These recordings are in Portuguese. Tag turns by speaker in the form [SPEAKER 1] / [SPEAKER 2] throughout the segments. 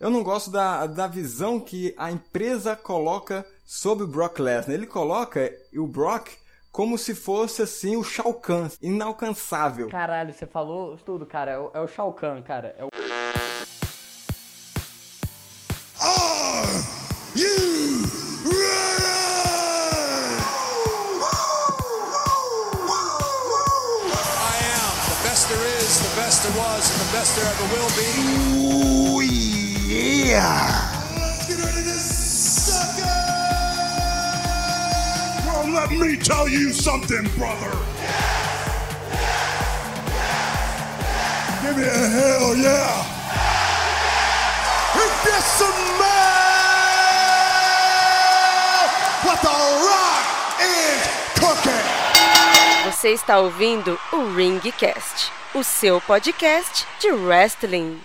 [SPEAKER 1] Eu não gosto da, da visão que a empresa coloca sobre o Brock Lesnar. Ele coloca o Brock como se fosse assim o Shao Kahn, inalcançável.
[SPEAKER 2] Caralho, você falou tudo, cara. É o, é o Shao Kahn, cara. É o...
[SPEAKER 3] tell you something, brother. Give me a hell yeah. If this some man, what the rock is cooking.
[SPEAKER 4] Você está ouvindo o Ringcast, o seu podcast de wrestling.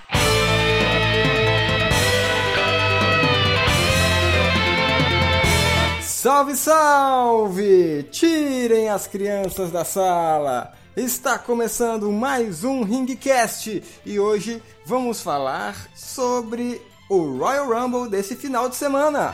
[SPEAKER 1] Salve, salve! Tirem as crianças da sala! Está começando mais um Ringcast e hoje vamos falar sobre o Royal Rumble desse final de semana.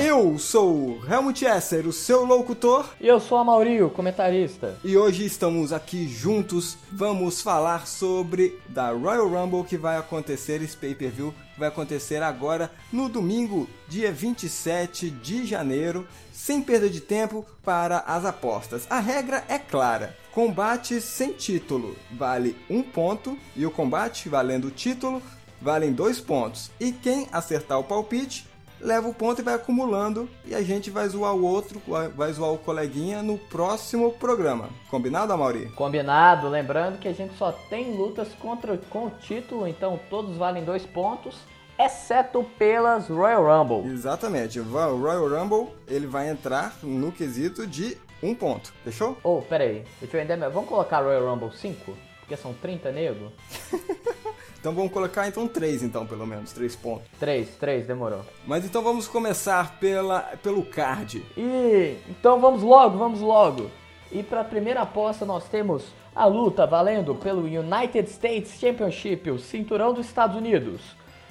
[SPEAKER 1] Eu sou o Helmut Esser, o seu locutor,
[SPEAKER 2] E eu sou a Mauri, o comentarista.
[SPEAKER 1] e hoje estamos aqui juntos. Vamos falar sobre da Royal Rumble que vai acontecer, esse pay-per-view vai acontecer agora no domingo, dia 27 de janeiro, sem perda de tempo para as apostas. A regra é clara: combate sem título vale um ponto e o combate valendo título valem dois pontos. E quem acertar o palpite leva o ponto e vai acumulando e a gente vai zoar o outro, vai- zoar o coleguinha no próximo programa. Combinado, Amauri?
[SPEAKER 2] Combinado, lembrando que a gente só tem lutas contra com o título, então todos valem dois pontos, exceto pelas Royal Rumble.
[SPEAKER 1] Exatamente. O Royal Rumble ele vai entrar no quesito de um ponto. Fechou?
[SPEAKER 2] Oh, pera aí, deixa eu. Vamos colocar Royal Rumble 5? Porque são 30 nego?
[SPEAKER 1] Então vamos colocar então três, então pelo menos três pontos.
[SPEAKER 2] 3, 3, demorou.
[SPEAKER 1] Mas então vamos começar pela pelo card.
[SPEAKER 2] E então vamos logo, vamos logo. E para a primeira aposta nós temos a luta valendo pelo United States Championship, o cinturão dos Estados Unidos.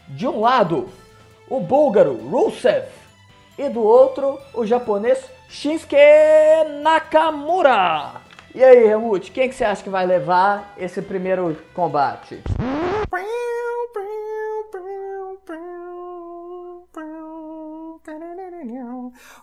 [SPEAKER 2] De um lado, o búlgaro Rusev e do outro, o japonês Shinsuke Nakamura. E aí, Helmut, quem que você acha que vai levar esse primeiro combate?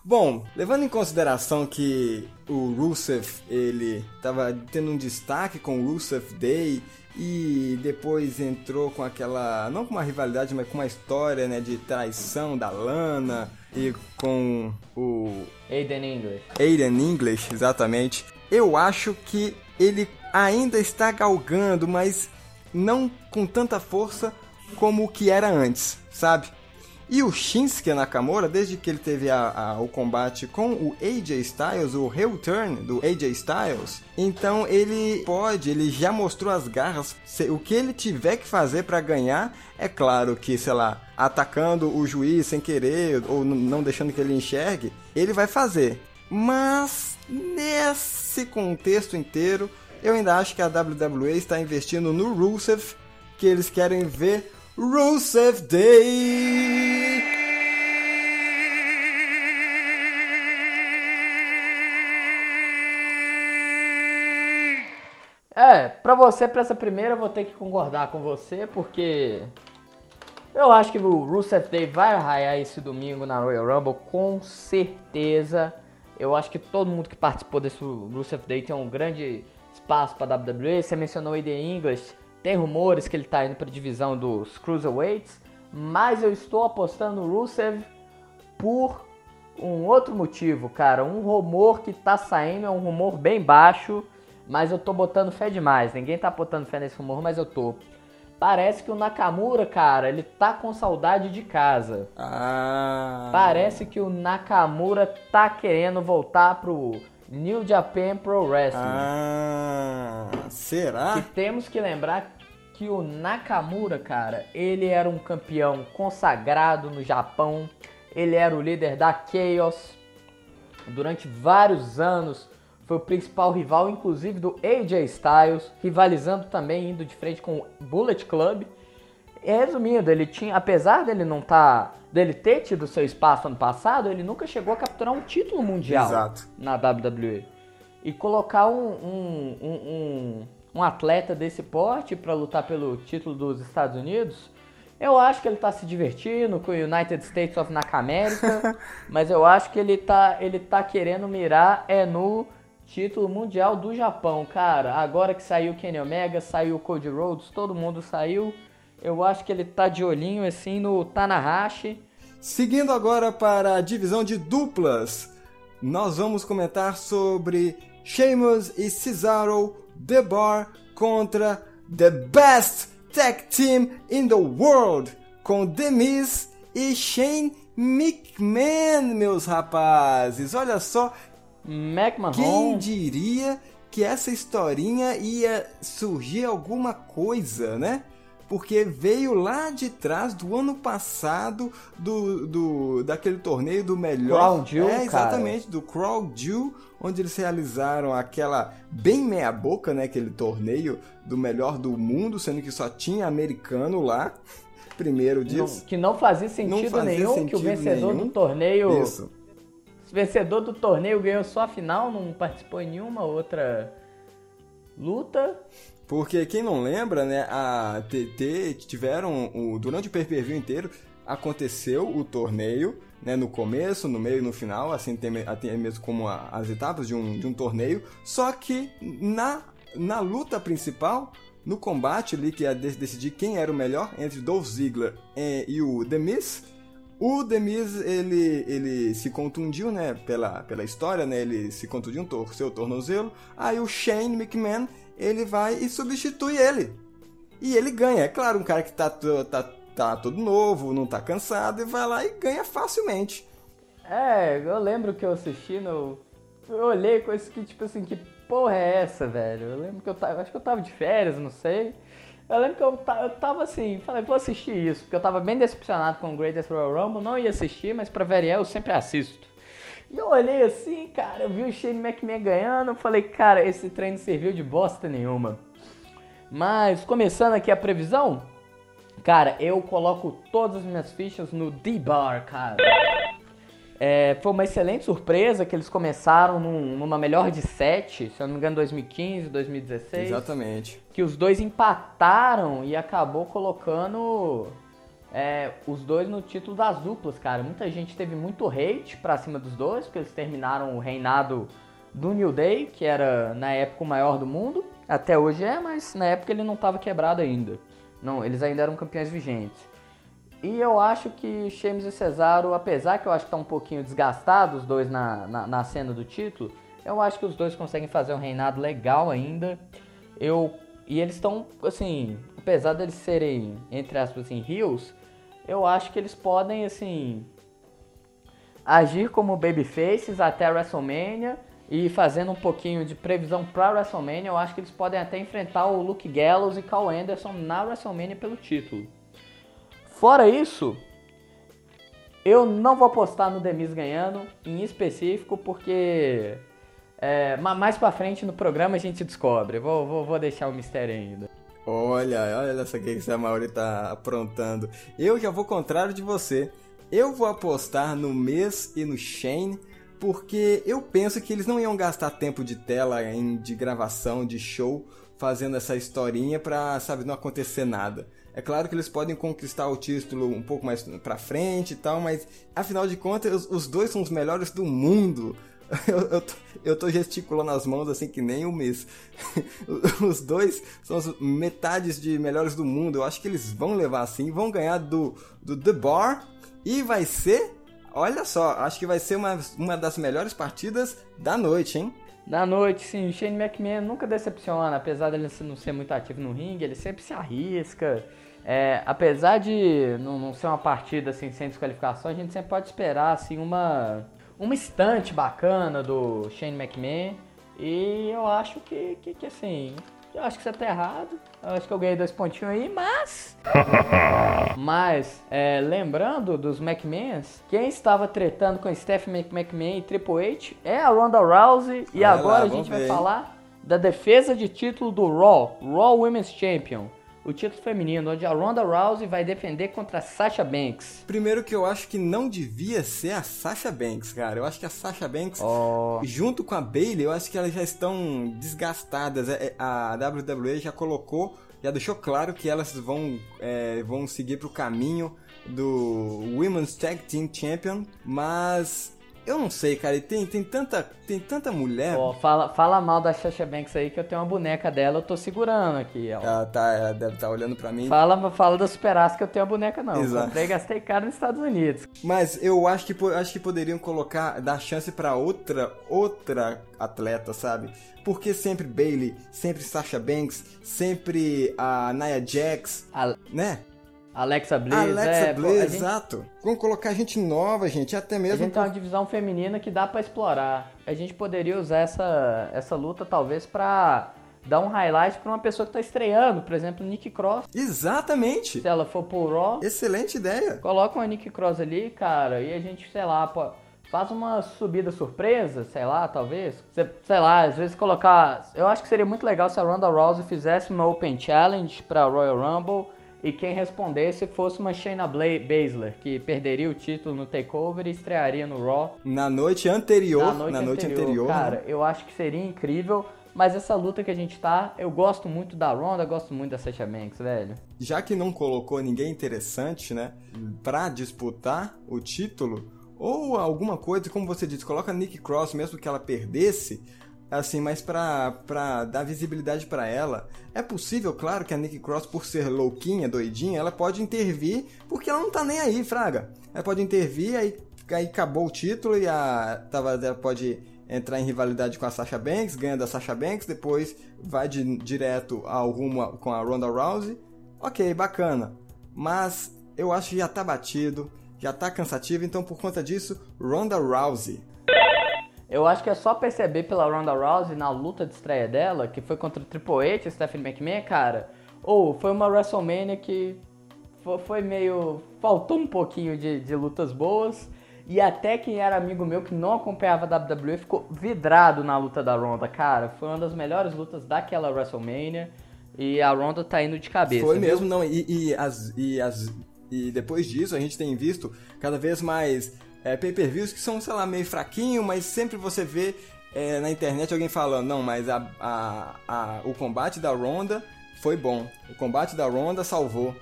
[SPEAKER 1] Bom, levando em consideração que o Rusev ele estava tendo um destaque com o Rusev Day e depois entrou com aquela não com uma rivalidade, mas com uma história, né, de traição da Lana e com o
[SPEAKER 2] Aiden English.
[SPEAKER 1] Aiden English, exatamente. Eu acho que ele ainda está galgando, mas não com tanta força como o que era antes, sabe? E o Shinsuke Nakamura, desde que ele teve a- a- o combate com o AJ Styles, o heel turn do AJ Styles, então ele pode, ele já mostrou as garras. Se- O que ele tiver que fazer para ganhar, é claro que, sei lá, atacando o juiz sem querer ou não deixando que ele enxergue, ele vai fazer. Mas nesse contexto inteiro, eu ainda acho que a WWE está investindo no Rusev, que eles querem ver Rusev Day.
[SPEAKER 2] É, pra você, pra essa primeira, eu vou ter que concordar com você, porque eu acho que o Rusev Day vai arraiar esse domingo na Royal Rumble, com certeza. Eu acho que todo mundo que participou desse Rusev Day tem um grande espaço pra WWE. Você mencionou o Aiden English, tem rumores que ele tá indo pra divisão dos Cruiserweights, mas eu estou apostando no Rusev por um outro motivo, cara. Um rumor que tá saindo é um rumor bem baixo, mas eu tô botando fé demais. Ninguém tá botando fé nesse rumor, mas eu tô. Parece que o Nakamura, cara, ele tá com saudade de casa.
[SPEAKER 1] Ah.
[SPEAKER 2] Parece que o Nakamura tá querendo voltar pro New Japan Pro Wrestling.
[SPEAKER 1] Ah. Será?
[SPEAKER 2] E temos que lembrar que o Nakamura, cara, ele era um campeão consagrado no Japão. Ele era o líder da Chaos. Durante vários anos foi o principal rival, inclusive, do AJ Styles, rivalizando também, indo de frente com o Bullet Club. E, resumindo, ele tinha, apesar dele não tá, dele ter tido seu espaço ano passado, ele nunca chegou a capturar um título mundial
[SPEAKER 1] Exato.
[SPEAKER 2] na WWE. E colocar um, um, um, um, um atleta desse porte para lutar pelo título dos Estados Unidos, eu acho que ele tá se divertindo com o United States of Nakamérica, mas eu acho que ele tá, ele tá querendo mirar é no título mundial do Japão, cara. Agora que saiu o Kenny Omega, saiu o Cody Rhodes, todo mundo saiu. Eu acho que ele tá de olhinho assim no Tanahashi.
[SPEAKER 1] Seguindo agora para a divisão de duplas, nós vamos comentar sobre Sheamus e Cesaro The Bar contra The Best Tag Team in the World, com The Miz e Shane McMahon, meus rapazes. Olha só,
[SPEAKER 2] McMahon.
[SPEAKER 1] quem diria que essa historinha ia surgir alguma coisa, né? Porque veio lá de trás do ano passado do, do daquele torneio do melhor.
[SPEAKER 2] Crown Jewel,
[SPEAKER 1] é, exatamente, do Crown Jewel, onde eles realizaram aquela bem meia boca, né, aquele torneio do melhor do mundo, sendo que só tinha americano lá. Primeiro
[SPEAKER 2] Não-
[SPEAKER 1] disso.
[SPEAKER 2] que não fazia sentido
[SPEAKER 1] fazia
[SPEAKER 2] nenhum, que o
[SPEAKER 1] sentido
[SPEAKER 2] vencedor
[SPEAKER 1] nenhum.
[SPEAKER 2] do torneio.
[SPEAKER 1] Isso.
[SPEAKER 2] O vencedor do torneio ganhou só a final, não participou em nenhuma outra luta.
[SPEAKER 1] Porque quem não lembra, né, a TT tiveram o, durante o pay-per-view inteiro aconteceu o torneio, né, no começo, no meio e no final, assim até mesmo como a- as etapas de um, de um torneio, só que na, na luta principal, no combate ali que ia de- decidir quem era o melhor entre Dolph Ziggler eh, e o The Miz, o The Miz, ele, ele se contundiu, né, pela, pela história, né, ele se contundiu, torceu o tornozelo, aí o Shane McMahon, ele vai e substitui ele. E ele ganha, é claro, um cara que tá, tá, tá todo novo, não tá cansado, e vai lá e ganha facilmente.
[SPEAKER 2] É, eu lembro que eu assisti no. Eu olhei com esse que, tipo assim, que porra é essa, velho? Eu lembro que eu tava. Acho que eu tava de férias, não sei. Eu lembro que eu, eu tava assim, falei, vou assistir isso, porque eu tava bem decepcionado com o Greatest Royal Rumble, não ia assistir, mas pra variar eu sempre assisto. E eu olhei assim, cara, eu vi o Shane McMahon ganhando, eu falei, cara, esse treino serviu de bosta nenhuma. Mas, começando aqui a previsão, cara, eu coloco todas as minhas fichas no D-Bar, cara. É, foi uma excelente surpresa que eles começaram num- numa melhor de 7, se eu não me engano, 2015, 2016.
[SPEAKER 1] Exatamente.
[SPEAKER 2] Que os dois empataram e acabou colocando é, os dois no título das duplas, cara. Muita gente teve muito hate pra cima dos dois, porque eles terminaram o reinado do New Day, que era na época o maior do mundo. Até hoje é, mas na época ele não estava quebrado ainda. Não, eles ainda eram campeões vigentes. E eu acho que Sheamus e Cesaro, apesar que eu acho que tá um pouquinho desgastados os dois na, na, na cena do título, eu acho que os dois conseguem fazer um reinado legal ainda. Eu e eles estão assim, apesar deles serem entre aspas assim heels, eu acho que eles podem assim agir como babyfaces até a WrestleMania e fazendo um pouquinho de previsão para WrestleMania, eu acho que eles podem até enfrentar o Luke Gallows e Carl Anderson na WrestleMania pelo título. Fora isso, eu não vou apostar no Demis ganhando, em específico, porque é, ma- mais pra frente no programa a gente descobre. Vou, vou, vou deixar o mistério ainda.
[SPEAKER 1] Olha, olha essa aqui que essa Mauri tá aprontando. Eu já vou contrário de você. Eu vou apostar no Miz e no Shane, porque eu penso que eles não iam gastar tempo de tela de gravação, de show, fazendo essa historinha pra, sabe, não acontecer nada. É claro que eles podem conquistar o título um pouco mais pra frente e tal, mas afinal de contas, os dois são os melhores do mundo. Eu, eu, tô, eu tô gesticulando as mãos assim que nem o mês. Os dois são as metades de melhores do mundo. Eu acho que eles vão levar assim, vão ganhar do, do The Bar e vai ser. Olha só, acho que vai ser uma, uma das melhores partidas da noite, hein?
[SPEAKER 2] Da noite, sim, Shane McMahon nunca decepciona, apesar dele não ser muito ativo no ringue, ele sempre se arrisca. É, apesar de não, não ser uma partida assim sem desqualificação, a gente sempre pode esperar assim uma uma estante bacana do Shane McMahon e eu acho que, que, que assim Eu acho que você tá errado. Eu acho que eu ganhei dois pontinhos aí, mas. mas, é, lembrando dos McMahons, quem estava tretando com Stephanie McMahon e Triple H é a Ronda Rousey. E
[SPEAKER 1] Vai
[SPEAKER 2] agora
[SPEAKER 1] lá,
[SPEAKER 2] a gente vai falar da defesa de título do Raw, Raw Women's Champion. O título feminino, onde a Ronda Rousey vai defender contra a Sasha Banks.
[SPEAKER 1] Primeiro que eu acho que não devia ser a Sasha Banks, cara. Eu acho que a Sasha Banks,
[SPEAKER 2] Ó.
[SPEAKER 1] junto com a Bailey, eu acho que elas já estão desgastadas. É, é, A WWE já colocou, já deixou claro que elas vão, é, vão seguir pro caminho do Women's Tag Team Champion, mas eu não sei, cara. e Tem, tem, tanta, tem tanta mulher.
[SPEAKER 2] Ó, fala, fala mal da Sasha Banks aí que eu tenho uma boneca dela, eu tô segurando aqui, ó.
[SPEAKER 1] Ela, tá, ela deve estar olhando pra mim.
[SPEAKER 2] Fala, fala da Superaça que eu tenho a boneca não.
[SPEAKER 1] Exato.
[SPEAKER 2] Comprei gastei caro nos Estados Unidos.
[SPEAKER 1] Mas eu acho que, acho que poderiam colocar, dar chance pra outra, outra atleta, sabe? Porque sempre Bailey, sempre Sasha Banks, sempre a Nia Jax,
[SPEAKER 2] A-
[SPEAKER 1] né?
[SPEAKER 2] Alexa Bliss,
[SPEAKER 1] Alexa
[SPEAKER 2] é,
[SPEAKER 1] Bliss,
[SPEAKER 2] a gente,
[SPEAKER 1] exato. Vamos colocar gente nova, gente, até
[SPEAKER 2] a
[SPEAKER 1] mesmo.
[SPEAKER 2] gente tem uma divisão feminina que dá pra explorar. A gente poderia usar essa, essa luta talvez pra dar um highlight pra uma pessoa que tá estreando, por exemplo, Nick Cross.
[SPEAKER 1] Exatamente.
[SPEAKER 2] Se ela for pro Raw,
[SPEAKER 1] Excelente ideia.
[SPEAKER 2] coloca uma Nick Cross ali, cara, e a gente, sei lá, pô, faz uma subida surpresa, sei lá, talvez. Cê- Sei lá, às vezes colocar. Eu acho que seria muito legal se a Ronda Rousey fizesse uma Open Challenge pra Royal Rumble e quem respondesse fosse uma Shayna Baszler, que perderia o título no Takeover e estrearia no Raw
[SPEAKER 1] Na noite anterior,
[SPEAKER 2] na noite, anterior.
[SPEAKER 1] né?
[SPEAKER 2] Cara, eu acho que seria incrível. Mas essa luta que a gente tá, eu gosto muito da Ronda, gosto muito da Sasha Banks, velho.
[SPEAKER 1] já que não colocou ninguém interessante, né, pra disputar o título, ou alguma coisa, como você disse, coloca Nick Cross, mesmo que ela perdesse, assim, mas pra, pra dar visibilidade pra ela. É possível, claro, que a Nick Cross, por ser louquinha, doidinha, ela pode intervir, porque ela não tá nem aí, fraga. Ela pode intervir, aí, aí acabou o título e a tava, ela pode entrar em rivalidade com a Sasha Banks, ganha da Sasha Banks, depois vai de- direto ao rumo com a Ronda Rousey. Ok, bacana. Mas eu acho que já tá batido, já tá cansativo, então por conta disso, Ronda Rousey.
[SPEAKER 2] Eu acho que é só perceber pela Ronda Rousey na luta de estreia dela, que foi contra o Triple H e Stephanie McMahon, cara. Ou foi uma WrestleMania que fo- foi meio. faltou um pouquinho de, de lutas boas. E até quem era amigo meu que não acompanhava a WWE ficou vidrado na luta da Ronda, cara. Foi uma das melhores lutas daquela WrestleMania. E a Ronda tá indo de cabeça.
[SPEAKER 1] Foi
[SPEAKER 2] viu?
[SPEAKER 1] mesmo, não. E, e as, e, as, e depois disso a gente tem visto cada vez mais é, pay-per-views que são, sei lá, meio fraquinho, mas sempre você vê é, na internet alguém falando, não, mas a, a, a- o combate da Ronda foi bom. O combate da Ronda salvou.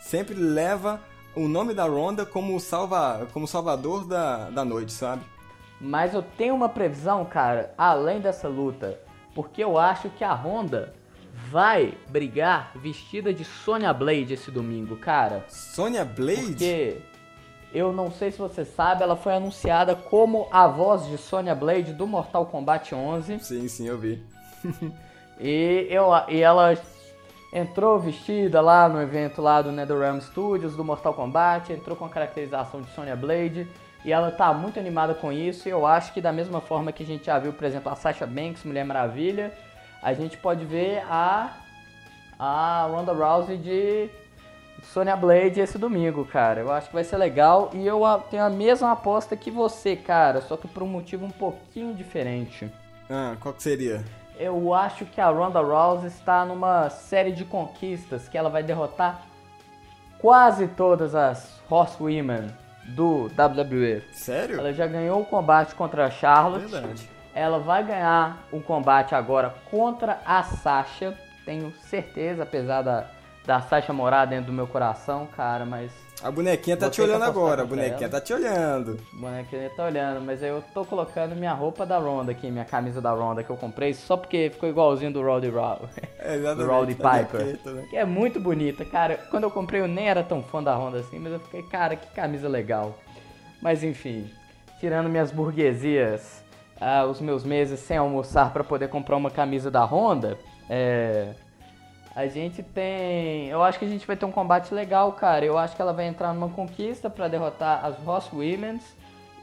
[SPEAKER 1] Sempre leva o nome da Ronda como, salva, como salvador da, da noite, sabe?
[SPEAKER 2] Mas eu tenho uma previsão, cara, além dessa luta. Porque eu acho que a Honda vai brigar vestida de Sonya Blade esse domingo, cara.
[SPEAKER 1] Sonya Blade?
[SPEAKER 2] Porque eu não sei se você sabe, ela foi anunciada como a voz de Sonya Blade do Mortal Kombat 11.
[SPEAKER 1] Sim, sim, eu vi.
[SPEAKER 2] E, eu, e ela entrou vestida lá no evento lá do NetherRealm Studios, do Mortal Kombat, entrou com a caracterização de Sonya Blade. E ela tá muito animada com isso. E eu acho que da mesma forma que a gente já viu, por exemplo, a Sasha Banks, Mulher Maravilha, a gente pode ver a, a Ronda Rousey de Sonya Blade esse domingo, cara. Eu acho que vai ser legal. E eu tenho a mesma aposta que você, cara. Só que por um motivo um pouquinho diferente.
[SPEAKER 1] Ah, qual que seria?
[SPEAKER 2] Eu acho que a Ronda Rousey está numa série de conquistas que ela vai derrotar quase todas as Horsewomen do WWE.
[SPEAKER 1] Sério?
[SPEAKER 2] Ela já ganhou o combate contra a Charlotte.
[SPEAKER 1] Verdade.
[SPEAKER 2] Ela vai ganhar um combate agora contra a Sasha. Tenho certeza, apesar da, da Sasha morar dentro do meu coração, cara, mas
[SPEAKER 1] A bonequinha tá te olhando agora, a bonequinha
[SPEAKER 2] ela.
[SPEAKER 1] tá te olhando.
[SPEAKER 2] o bonequinho tá olhando. Mas eu tô colocando minha roupa da Ronda aqui, minha camisa da Ronda que eu comprei, só porque ficou igualzinho do Roddy Raw.
[SPEAKER 1] É,
[SPEAKER 2] do. Roddy
[SPEAKER 1] tá
[SPEAKER 2] Piper.
[SPEAKER 1] né?
[SPEAKER 2] Que é muito bonita, cara. Quando eu comprei eu nem era tão fã da Honda assim, mas eu fiquei, cara, que camisa legal. Mas enfim, tirando minhas burguesias, ah, os meus meses sem almoçar pra poder comprar uma camisa da Honda, é, a gente tem, eu acho que a gente vai ter um combate legal, cara. Eu acho que ela vai entrar numa conquista pra derrotar as Ross Women's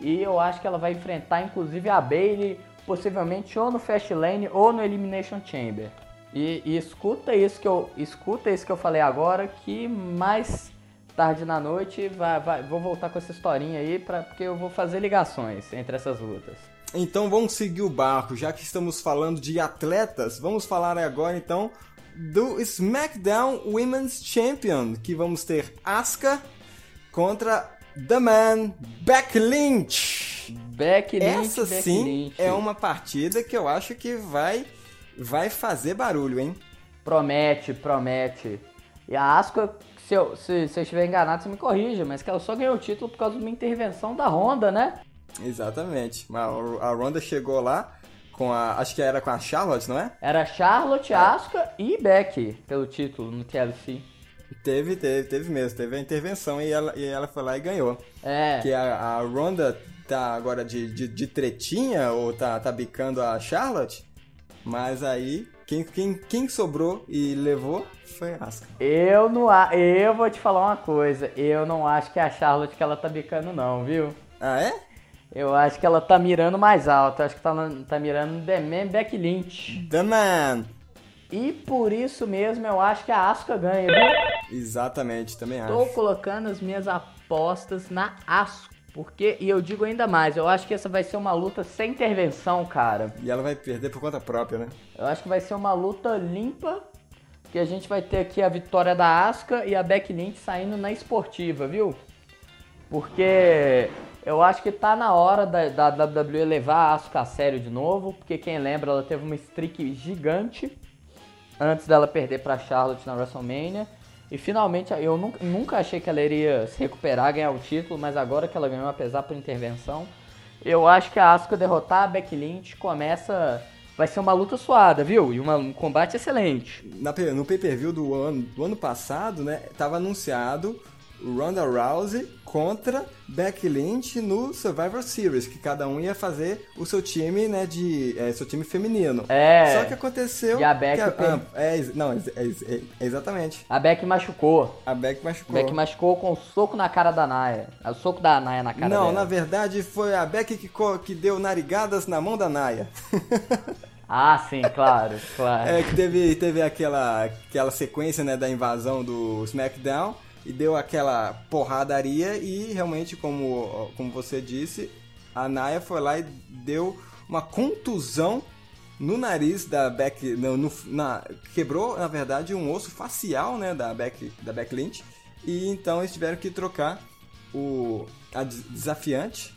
[SPEAKER 2] e eu acho que ela vai enfrentar inclusive a Bailey, possivelmente ou no Fastlane ou no Elimination Chamber. E, e escuta isso que eu escuta isso que eu falei agora, que mais tarde na noite vai, vai, vou voltar com essa historinha aí, pra, porque eu vou fazer ligações entre essas lutas.
[SPEAKER 1] Então vamos seguir o barco, já que estamos falando de atletas, vamos falar agora então do SmackDown Women's Champion, que vamos ter Asuka contra The Man Becky Lynch.
[SPEAKER 2] Becky Lynch,
[SPEAKER 1] Essa
[SPEAKER 2] Becky
[SPEAKER 1] sim
[SPEAKER 2] Lynch.
[SPEAKER 1] é uma partida que eu acho que vai vai fazer barulho, hein?
[SPEAKER 2] Promete, promete. E a Asuka, se eu, se, se eu estiver enganado, você me corrija, mas que ela só ganhou o título por causa de uma intervenção da Honda, né?
[SPEAKER 1] Exatamente. A a Ronda chegou lá com a. Acho que era com a Charlotte, não é?
[SPEAKER 2] Era Charlotte, Asuka e Becky pelo título no TLC.
[SPEAKER 1] Teve, teve, teve mesmo. Teve a intervenção e ela, e ela foi lá e ganhou.
[SPEAKER 2] É.
[SPEAKER 1] Que a, a Ronda tá agora de, de, de tretinha ou tá, tá bicando a Charlotte. Mas aí, quem, quem, quem sobrou e levou foi a Asuka.
[SPEAKER 2] Eu não a- eu vou te falar uma coisa, eu não acho que é a Charlotte que ela tá bicando não, viu?
[SPEAKER 1] Ah, é?
[SPEAKER 2] Eu acho que ela tá mirando mais alto, eu acho que tá, tá mirando The Man Lynch.
[SPEAKER 1] The Man!
[SPEAKER 2] E por isso mesmo eu acho que a Asuka ganha, viu?
[SPEAKER 1] Exatamente, também
[SPEAKER 2] Tô
[SPEAKER 1] acho.
[SPEAKER 2] colocando as minhas apostas na Asuka. Porque, e eu digo ainda mais, eu acho que essa vai ser uma luta sem intervenção, cara.
[SPEAKER 1] E ela vai perder por conta própria, né?
[SPEAKER 2] Eu acho que vai ser uma luta limpa, que a gente vai ter aqui a vitória da Asuka e a Becky Lynch saindo na esportiva, viu? Porque eu acho que tá na hora da, da WWE levar a Asuka a sério de novo, porque quem lembra, ela teve uma streak gigante antes dela perder pra Charlotte na WrestleMania. E finalmente, eu nunca, nunca achei que ela iria se recuperar, ganhar o título, mas agora que ela ganhou, apesar por intervenção, eu acho que a Asuka derrotar a Becky Lynch começa. Vai ser uma luta suada, viu? E uma- um combate excelente.
[SPEAKER 1] Na no pay-per-view do ano, do ano passado, né, tava anunciado Ronda Rousey contra Becky Lynch no Survivor Series, que cada um ia fazer o seu time, né, de é, seu time feminino.
[SPEAKER 2] É.
[SPEAKER 1] Só que aconteceu
[SPEAKER 2] E a Becky
[SPEAKER 1] que
[SPEAKER 2] per-
[SPEAKER 1] ah, é, não, é, é- é- exatamente.
[SPEAKER 2] A Becky machucou.
[SPEAKER 1] A Becky machucou.
[SPEAKER 2] Becky machucou com o soco na cara da Naya. O soco da Naya na cara
[SPEAKER 1] não,
[SPEAKER 2] dela.
[SPEAKER 1] na verdade foi a Becky que, que deu narigadas na mão da Naya.
[SPEAKER 2] Ah, sim, claro, claro.
[SPEAKER 1] É que teve, teve aquela, aquela sequência né, da invasão do SmackDown e deu aquela porradaria e realmente, como, como você disse, a Naya foi lá e deu uma contusão no nariz da Beck, no, no- na, quebrou na verdade um osso facial né, da Beck, da Beck Lynch e então eles tiveram que trocar o a des- desafiante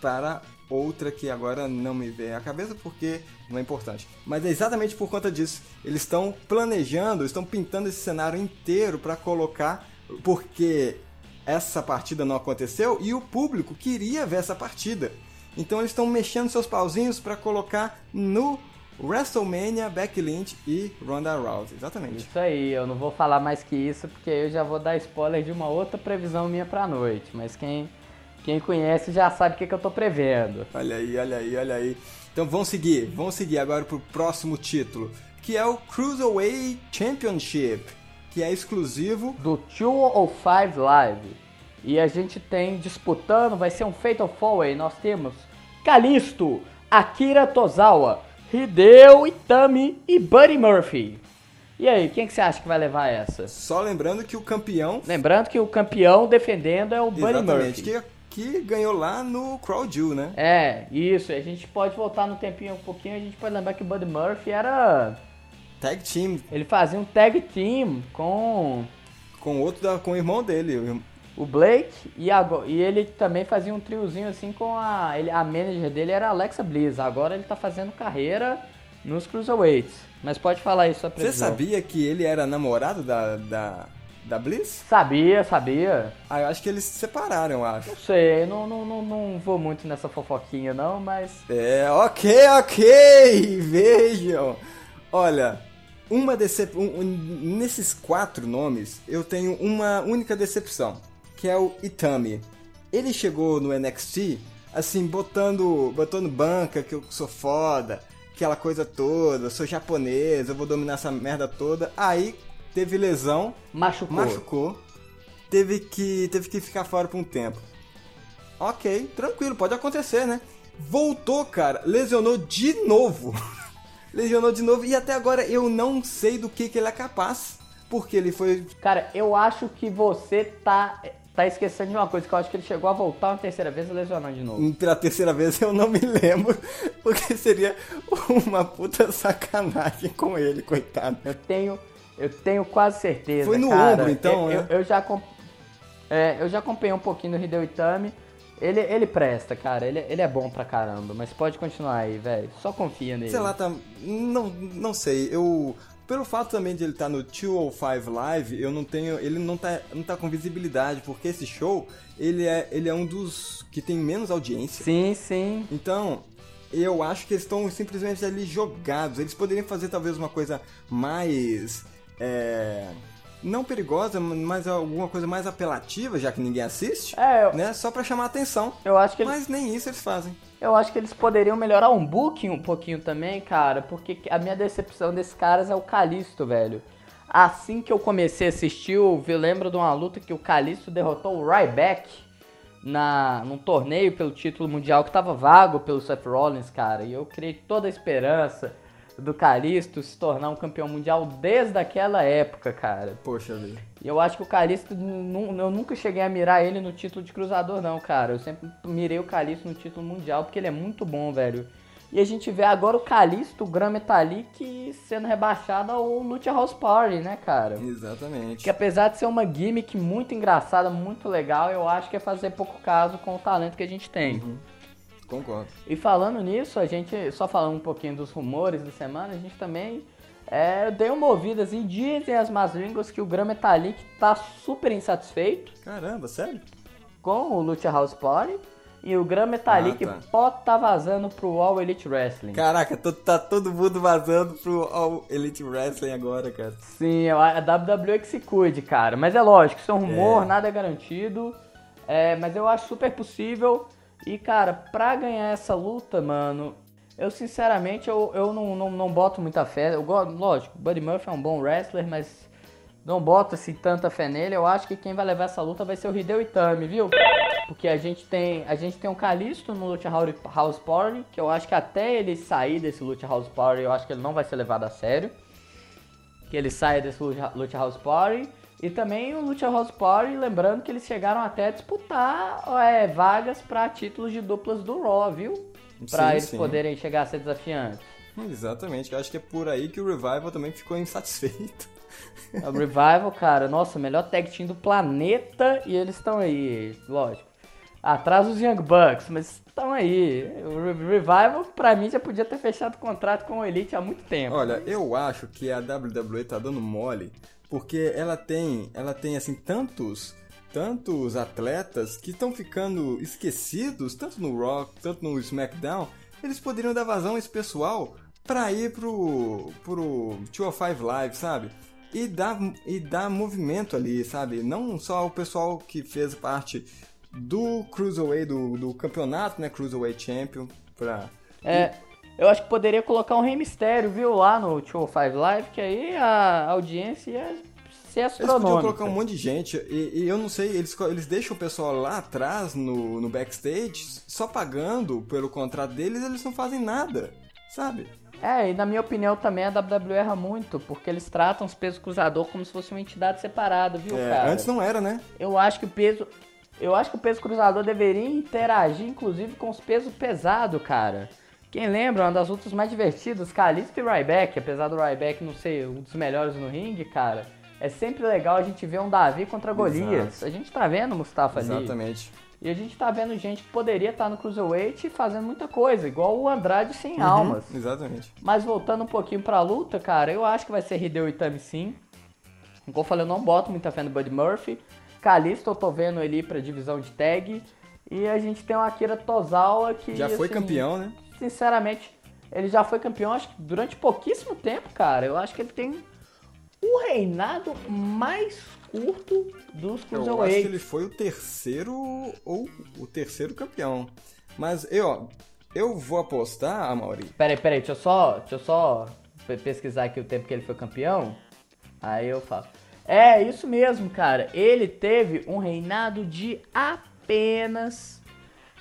[SPEAKER 1] para outra que agora não me vem à cabeça porque não é importante. Mas é exatamente por conta disso. Eles estão planejando, estão pintando esse cenário inteiro para colocar, porque essa partida não aconteceu e o público queria ver essa partida. Então eles estão mexendo seus pauzinhos para colocar no WrestleMania Becky Lynch e Ronda Rousey. Exatamente.
[SPEAKER 2] Isso aí, eu não vou falar mais que isso, porque eu já vou dar spoiler de uma outra previsão minha pra noite. Mas quem, quem conhece já sabe o que, que eu tô prevendo.
[SPEAKER 1] Olha aí, olha aí, olha aí. Então vamos seguir, vamos seguir agora pro próximo título, que é o Cruiserweight Championship, que é exclusivo.
[SPEAKER 2] Do 205 Live. E a gente tem disputando, vai ser um Fatal 4-Way. Nós temos Kalisto, Akira Tozawa, Hideo Itami e Buddy Murphy. E aí, quem que você acha que vai levar essa?
[SPEAKER 1] Só lembrando que o campeão,
[SPEAKER 2] Lembrando que o campeão defendendo é o Buddy
[SPEAKER 1] exatamente,
[SPEAKER 2] Murphy.
[SPEAKER 1] que, que ganhou lá no Crow Jewel, né?
[SPEAKER 2] É, isso. A gente pode voltar no tempinho um pouquinho. A gente pode lembrar que o Buddy Murphy era.
[SPEAKER 1] Tag team
[SPEAKER 2] Ele fazia um tag team com
[SPEAKER 1] com outro da, com o irmão dele. o irm-
[SPEAKER 2] o Blake e, ago- e ele também fazia um triozinho assim com a. Ele, a manager dele era a Alexa Bliss. Agora ele tá fazendo carreira nos Cruiserweights. Mas pode falar isso, sua
[SPEAKER 1] Você sabia que ele era namorado da, da, da Bliss?
[SPEAKER 2] Sabia, sabia.
[SPEAKER 1] Ah, eu acho que eles se separaram, eu acho.
[SPEAKER 2] Não sei, não, não, não, não vou muito nessa fofoquinha não, mas.
[SPEAKER 1] É, ok, ok, vejam. Olha, uma decep... um- um- nesses quatro nomes, eu tenho uma única decepção, que é o Itami. Ele chegou no NXT, assim, botando, botando banca, que eu sou foda, aquela coisa toda, eu sou japonês, eu vou dominar essa merda toda. Aí teve lesão,
[SPEAKER 2] Machucou.
[SPEAKER 1] machucou, teve que, teve que ficar fora por um tempo. Ok, tranquilo, pode acontecer, né? Voltou, cara, lesionou de novo. lesionou de novo e até agora eu não sei do que, que ele é capaz. Porque ele foi.
[SPEAKER 2] Cara, eu acho que você tá, tá esquecendo de uma coisa, que eu acho que ele chegou a voltar uma terceira vez e lesionar de novo.
[SPEAKER 1] Pela terceira vez eu não me lembro, porque seria uma puta sacanagem com ele, coitado.
[SPEAKER 2] Eu tenho, eu tenho quase certeza.
[SPEAKER 1] Foi no
[SPEAKER 2] cara.
[SPEAKER 1] ombro, então,
[SPEAKER 2] Eu,
[SPEAKER 1] né?
[SPEAKER 2] eu, eu já, é, eu já acompanhei um pouquinho do Hideo Itami. Ele, ele presta, cara. Ele, ele é bom pra caramba. Mas pode continuar aí, velho. Só confia nele.
[SPEAKER 1] Sei lá, tá. Não, não sei. Eu. Pelo fato também de ele estar no 205 Live, eu não tenho. Ele não tá, não tá com visibilidade, porque esse show, ele é, ele é um dos que tem menos audiência.
[SPEAKER 2] Sim, sim.
[SPEAKER 1] Então, eu acho que eles estão simplesmente ali jogados. Eles poderiam fazer talvez uma coisa mais. É, não perigosa, mas alguma coisa mais apelativa, já que ninguém assiste.
[SPEAKER 2] É, eu,
[SPEAKER 1] Né? Só pra chamar a atenção.
[SPEAKER 2] eu acho que eles
[SPEAKER 1] Mas nem isso eles fazem.
[SPEAKER 2] Eu acho que eles poderiam melhorar um booking um pouquinho também, cara, porque a minha decepção desses caras é o Kalisto, velho. Assim que eu comecei a assistir, eu vi- lembro de uma luta que o Kalisto derrotou o Ryback na, num torneio pelo título mundial que tava vago pelo Seth Rollins, cara. E eu criei toda a esperança do Kalisto se tornar um campeão mundial desde aquela época, cara.
[SPEAKER 1] Poxa vida.
[SPEAKER 2] E eu acho que o Calisto, nu- eu nunca cheguei a mirar ele no título de cruzador, não, cara. Eu sempre mirei o Calisto no título mundial, porque ele é muito bom, velho. E a gente vê agora o Calisto, o Gran Metalik, sendo rebaixado ao Lucha House Party, né, cara?
[SPEAKER 1] Exatamente.
[SPEAKER 2] Que apesar de ser uma gimmick muito engraçada, muito legal, eu acho que é fazer pouco caso com o talento que a gente tem.
[SPEAKER 1] Concordo.
[SPEAKER 2] E falando nisso, a gente, só falando um pouquinho dos rumores da semana, a gente também é, deu uma ouvida, assim, dizem as más línguas que o Gran Metalik tá super insatisfeito
[SPEAKER 1] Caramba, sério?
[SPEAKER 2] com o Lucha House Party e o Gran Metalik
[SPEAKER 1] Ah, tá.
[SPEAKER 2] pode tá vazando pro All Elite Wrestling.
[SPEAKER 1] Caraca, tá todo mundo vazando pro All Elite Wrestling agora, cara.
[SPEAKER 2] Sim, é a WWE que se cuide, cara. Mas é lógico, isso é um rumor,
[SPEAKER 1] É.
[SPEAKER 2] nada é garantido. É, mas eu acho super possível. E, cara, pra ganhar essa luta, mano, eu sinceramente eu, eu não, não, não boto muita fé. Eu, go- lógico, Buddy Murphy é um bom wrestler, mas não boto assim tanta fé nele. Eu acho que quem vai levar essa luta vai ser o Hideo Itami, viu? Porque a gente tem a gente tem um Kalisto no Lucha House- Party, que eu acho que até ele sair desse Lucha House Party, eu acho que ele não vai ser levado a sério que ele saia desse Lucha House Party. E também o Lucha House Party, lembrando que eles chegaram até a disputar é, vagas para títulos de duplas do Raw, viu? Pra
[SPEAKER 1] Sim,
[SPEAKER 2] eles
[SPEAKER 1] sim.
[SPEAKER 2] poderem chegar a ser desafiantes.
[SPEAKER 1] Exatamente, eu acho que é por aí que o Revival também ficou insatisfeito.
[SPEAKER 2] O Revival, cara, nossa, melhor tag team do planeta e eles estão aí, lógico. Atrás dos Young Bucks, mas estão aí. O Re- Revival, pra mim, já podia ter fechado contrato com o Elite há muito tempo.
[SPEAKER 1] Olha, eu acho que a WWE tá dando mole porque ela tem, ela tem assim tantos, tantos atletas que estão ficando esquecidos, tanto no Raw, tanto no SmackDown, eles poderiam dar vazão a esse pessoal pra ir pro pro 205 Live, sabe? E dar e dar movimento ali, sabe? Não só o pessoal que fez parte do Cruiserweight do, do campeonato, né, Cruiserweight Champion pra
[SPEAKER 2] É, eu acho que poderia colocar um Rei Mistério, viu, lá no 205 Live, que aí a audiência ia ser
[SPEAKER 1] Eles podiam
[SPEAKER 2] astronômica.
[SPEAKER 1] colocar um monte de gente, e, e eu não sei, eles, eles deixam o pessoal lá atrás, no, no backstage, só pagando pelo contrato deles, eles não fazem nada, sabe?
[SPEAKER 2] É, e na minha opinião também a WWE erra muito, porque eles tratam os pesos cruzador como se fosse uma entidade separada, viu,
[SPEAKER 1] É,
[SPEAKER 2] cara?
[SPEAKER 1] antes não era, né?
[SPEAKER 2] Eu acho que o peso. Eu acho que o peso cruzador deveria interagir, inclusive, com os pesos pesados, cara. Quem lembra, uma das lutas mais divertidas, Kalisto e Ryback, apesar do Ryback não ser um dos melhores no ringue, cara. É sempre legal a gente ver um Davi contra Golias. A gente tá vendo o Mustafa ali.
[SPEAKER 1] Exatamente.
[SPEAKER 2] E a gente tá vendo gente que poderia estar no Cruiserweight fazendo muita coisa, igual o Andrade sem
[SPEAKER 1] Uhum.
[SPEAKER 2] almas.
[SPEAKER 1] Exatamente.
[SPEAKER 2] Mas voltando um pouquinho pra luta, cara, eu acho que vai ser Hideo Itami sim. Como eu falei, eu não boto muita fé no Buddy Murphy. Kalisto, eu tô vendo ele ir pra divisão de tag. E a gente tem o Akira Tozawa que.
[SPEAKER 1] Já foi
[SPEAKER 2] assim,
[SPEAKER 1] campeão, né?
[SPEAKER 2] Sinceramente, ele já foi campeão, acho que durante pouquíssimo tempo, cara. Eu acho que ele tem o reinado mais curto dos
[SPEAKER 1] Eu acho que
[SPEAKER 2] Cruiserweights.
[SPEAKER 1] ele foi o terceiro ou o terceiro campeão. Mas eu, eu vou apostar, Amaury.
[SPEAKER 2] Peraí, peraí, deixa eu só, deixa eu só pe- pesquisar aqui o tempo que ele foi campeão. Aí eu falo. É, isso mesmo, cara. Ele teve um reinado de apenas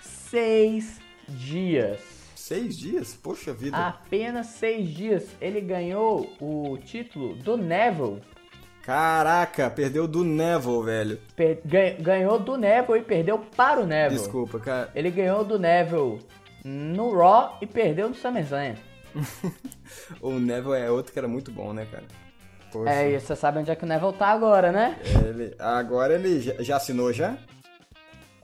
[SPEAKER 2] seis dias.
[SPEAKER 1] Seis dias? Poxa vida.
[SPEAKER 2] Apenas seis dias. Ele ganhou o título do Neville.
[SPEAKER 1] Caraca, perdeu do Neville, velho.
[SPEAKER 2] Per- gan- ganhou do Neville e perdeu para o Neville.
[SPEAKER 1] Desculpa, cara.
[SPEAKER 2] Ele ganhou do Neville no Raw e perdeu no SummerSlam.
[SPEAKER 1] O Neville é outro que era muito bom, né, cara? Poxa.
[SPEAKER 2] É, e você sabe onde é que o Neville tá agora, né?
[SPEAKER 1] Ele- agora ele já, já assinou já?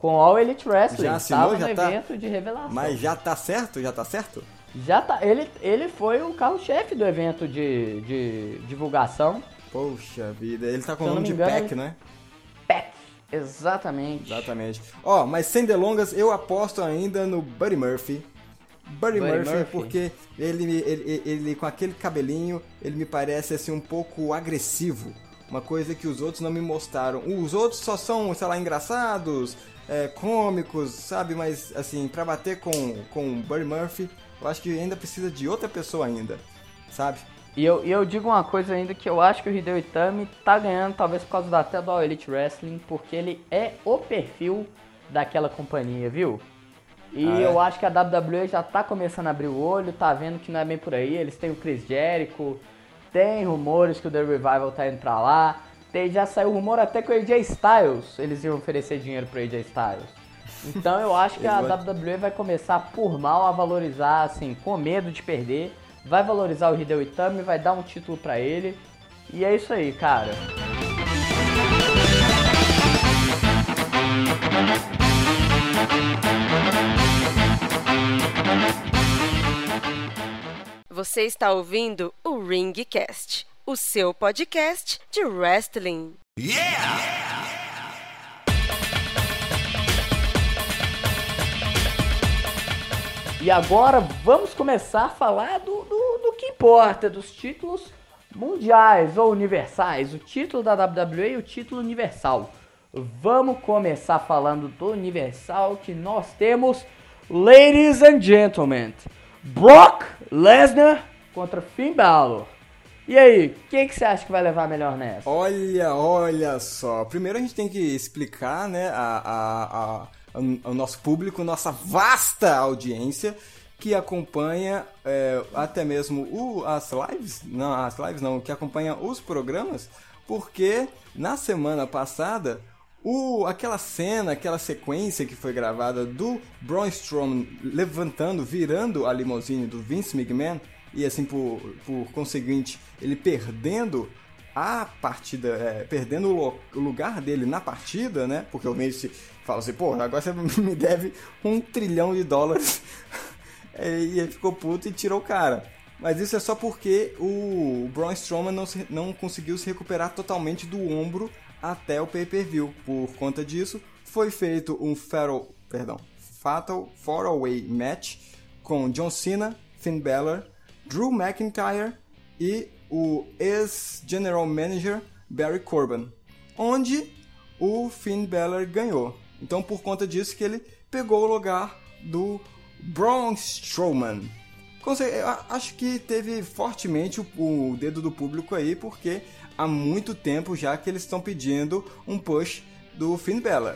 [SPEAKER 2] Com All Elite Wrestling.
[SPEAKER 1] Já assinou?
[SPEAKER 2] Tava
[SPEAKER 1] Já
[SPEAKER 2] no
[SPEAKER 1] tá?
[SPEAKER 2] evento de revelação.
[SPEAKER 1] Mas já tá certo? Já tá certo?
[SPEAKER 2] Já tá. Ele, ele foi o carro-chefe do evento de, de divulgação.
[SPEAKER 1] Poxa vida, ele tá com
[SPEAKER 2] Se
[SPEAKER 1] o nome de
[SPEAKER 2] engano,
[SPEAKER 1] né?
[SPEAKER 2] Peck. Exatamente.
[SPEAKER 1] Exatamente. Ó, mas sem delongas, eu aposto ainda no Buddy Murphy. Buddy,
[SPEAKER 2] Buddy
[SPEAKER 1] Murphy,
[SPEAKER 2] Murphy.
[SPEAKER 1] porque ele, ele, ele, ele, com aquele cabelinho, ele me parece assim um pouco agressivo. Uma coisa que os outros não me mostraram. Os outros só são, sei lá, engraçados, é, cômicos, sabe? Mas assim, pra bater com, com o Buddy Murphy, eu acho que ainda precisa de outra pessoa ainda, sabe?
[SPEAKER 2] E eu, e eu digo uma coisa ainda que eu acho que o Hideo Itami tá ganhando, talvez por causa da até do All Elite Wrestling, porque ele é o perfil daquela companhia, viu? E
[SPEAKER 1] Ah, é?
[SPEAKER 2] eu acho que a WWE já tá começando a abrir o olho, tá vendo que não é bem por aí. Eles têm o Chris Jericho, tem rumores que o The Revival tá indo pra lá. Tem, já saiu rumor até que o AJ Styles, eles iam oferecer dinheiro pro AJ Styles. Então eu acho que a WWE vai começar por mal a valorizar, assim, com medo de perder. Vai valorizar o Hideo Itami, vai dar um título pra ele. E é isso aí, cara.
[SPEAKER 4] Você está ouvindo o Ringcast, o seu podcast de wrestling.
[SPEAKER 2] E agora vamos começar a falar do, do, do que importa, dos títulos mundiais ou universais. O título da WWE e o título universal. Vamos começar falando do universal que nós temos, ladies and gentlemen, Brock Lesnar contra Finn Balor. E aí, quem que você acha que vai levar melhor nessa?
[SPEAKER 1] Olha, olha só. Primeiro a gente tem que explicar, né, a, a, a- ao nosso público, nossa vasta audiência que acompanha é, até mesmo o, as lives, não, as lives não, que acompanha os programas, porque na semana passada o, aquela cena, aquela sequência que foi gravada do Braun Strowman levantando, virando a limusine do Vince McMahon e assim por, por conseguinte ele perdendo a partida, é, perdendo o lugar dele na partida, né? Porque o Vince fala assim, pô, agora você me deve um trilhão de dólares. É, e ele ficou puto e tirou o cara. Mas isso é só porque o Braun Strowman não, se- não conseguiu se recuperar totalmente do ombro até o pay-per-view. Por conta disso, foi feito um Fatal, perdão, Fatal 4-Way Match com John Cena, Finn Balor, Drew McIntyre e o ex-General Manager Barry Corbin, onde o Finn Balor ganhou. Então, por conta disso que ele pegou o lugar do Braun Strowman. Acho que teve fortemente o dedo do público aí, porque há muito tempo já que eles estão pedindo um push do Finn Balor.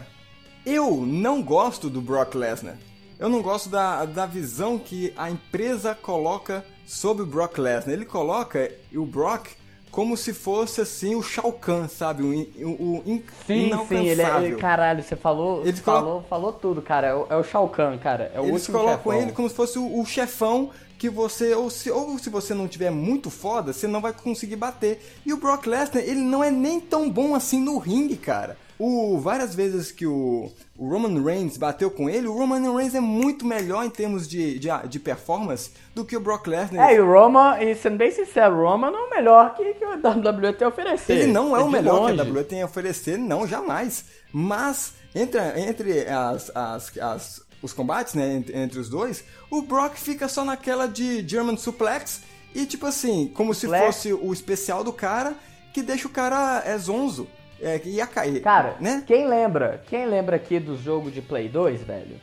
[SPEAKER 1] Eu não gosto do Brock Lesnar. Eu não gosto da, da visão que a empresa coloca sobre o Brock Lesnar. Ele coloca o Brock como se fosse assim o Shao Kahn, sabe? O, o, o in-
[SPEAKER 2] Sim, sim, ele é. ele- caralho, você falou.
[SPEAKER 1] Eles
[SPEAKER 2] falou, falou tudo, cara. É o, é o Shao Kahn, cara. É o
[SPEAKER 1] Eles colocam
[SPEAKER 2] chefão.
[SPEAKER 1] ele como se fosse o, o chefão que você, ou se, ou se você não tiver muito foda, você não vai conseguir bater. E o Brock Lesnar, ele não é nem tão bom assim no ringue, cara. O, várias vezes que o, o Roman Reigns bateu com ele, o Roman Reigns é muito melhor em termos de, de, de performance do que o Brock Lesnar.
[SPEAKER 2] É, e o Roman, e sendo bem sincero, o Roman não é o melhor que, que o WWE tem a oferecer.
[SPEAKER 1] Ele não é o
[SPEAKER 2] de
[SPEAKER 1] melhor que a
[SPEAKER 2] longe.
[SPEAKER 1] WWE tem a oferecer, não, jamais. Mas, entre, entre as, as, as- os combates, né, entre, entre os dois, o Brock fica só naquela de German Suplex e, tipo assim, como se
[SPEAKER 2] Suplex.
[SPEAKER 1] fosse o especial do cara, que deixa o cara é zonzo. É, ia cair.
[SPEAKER 2] Cara,
[SPEAKER 1] né?
[SPEAKER 2] quem lembra? Quem lembra aqui do jogo de Play 2, velho?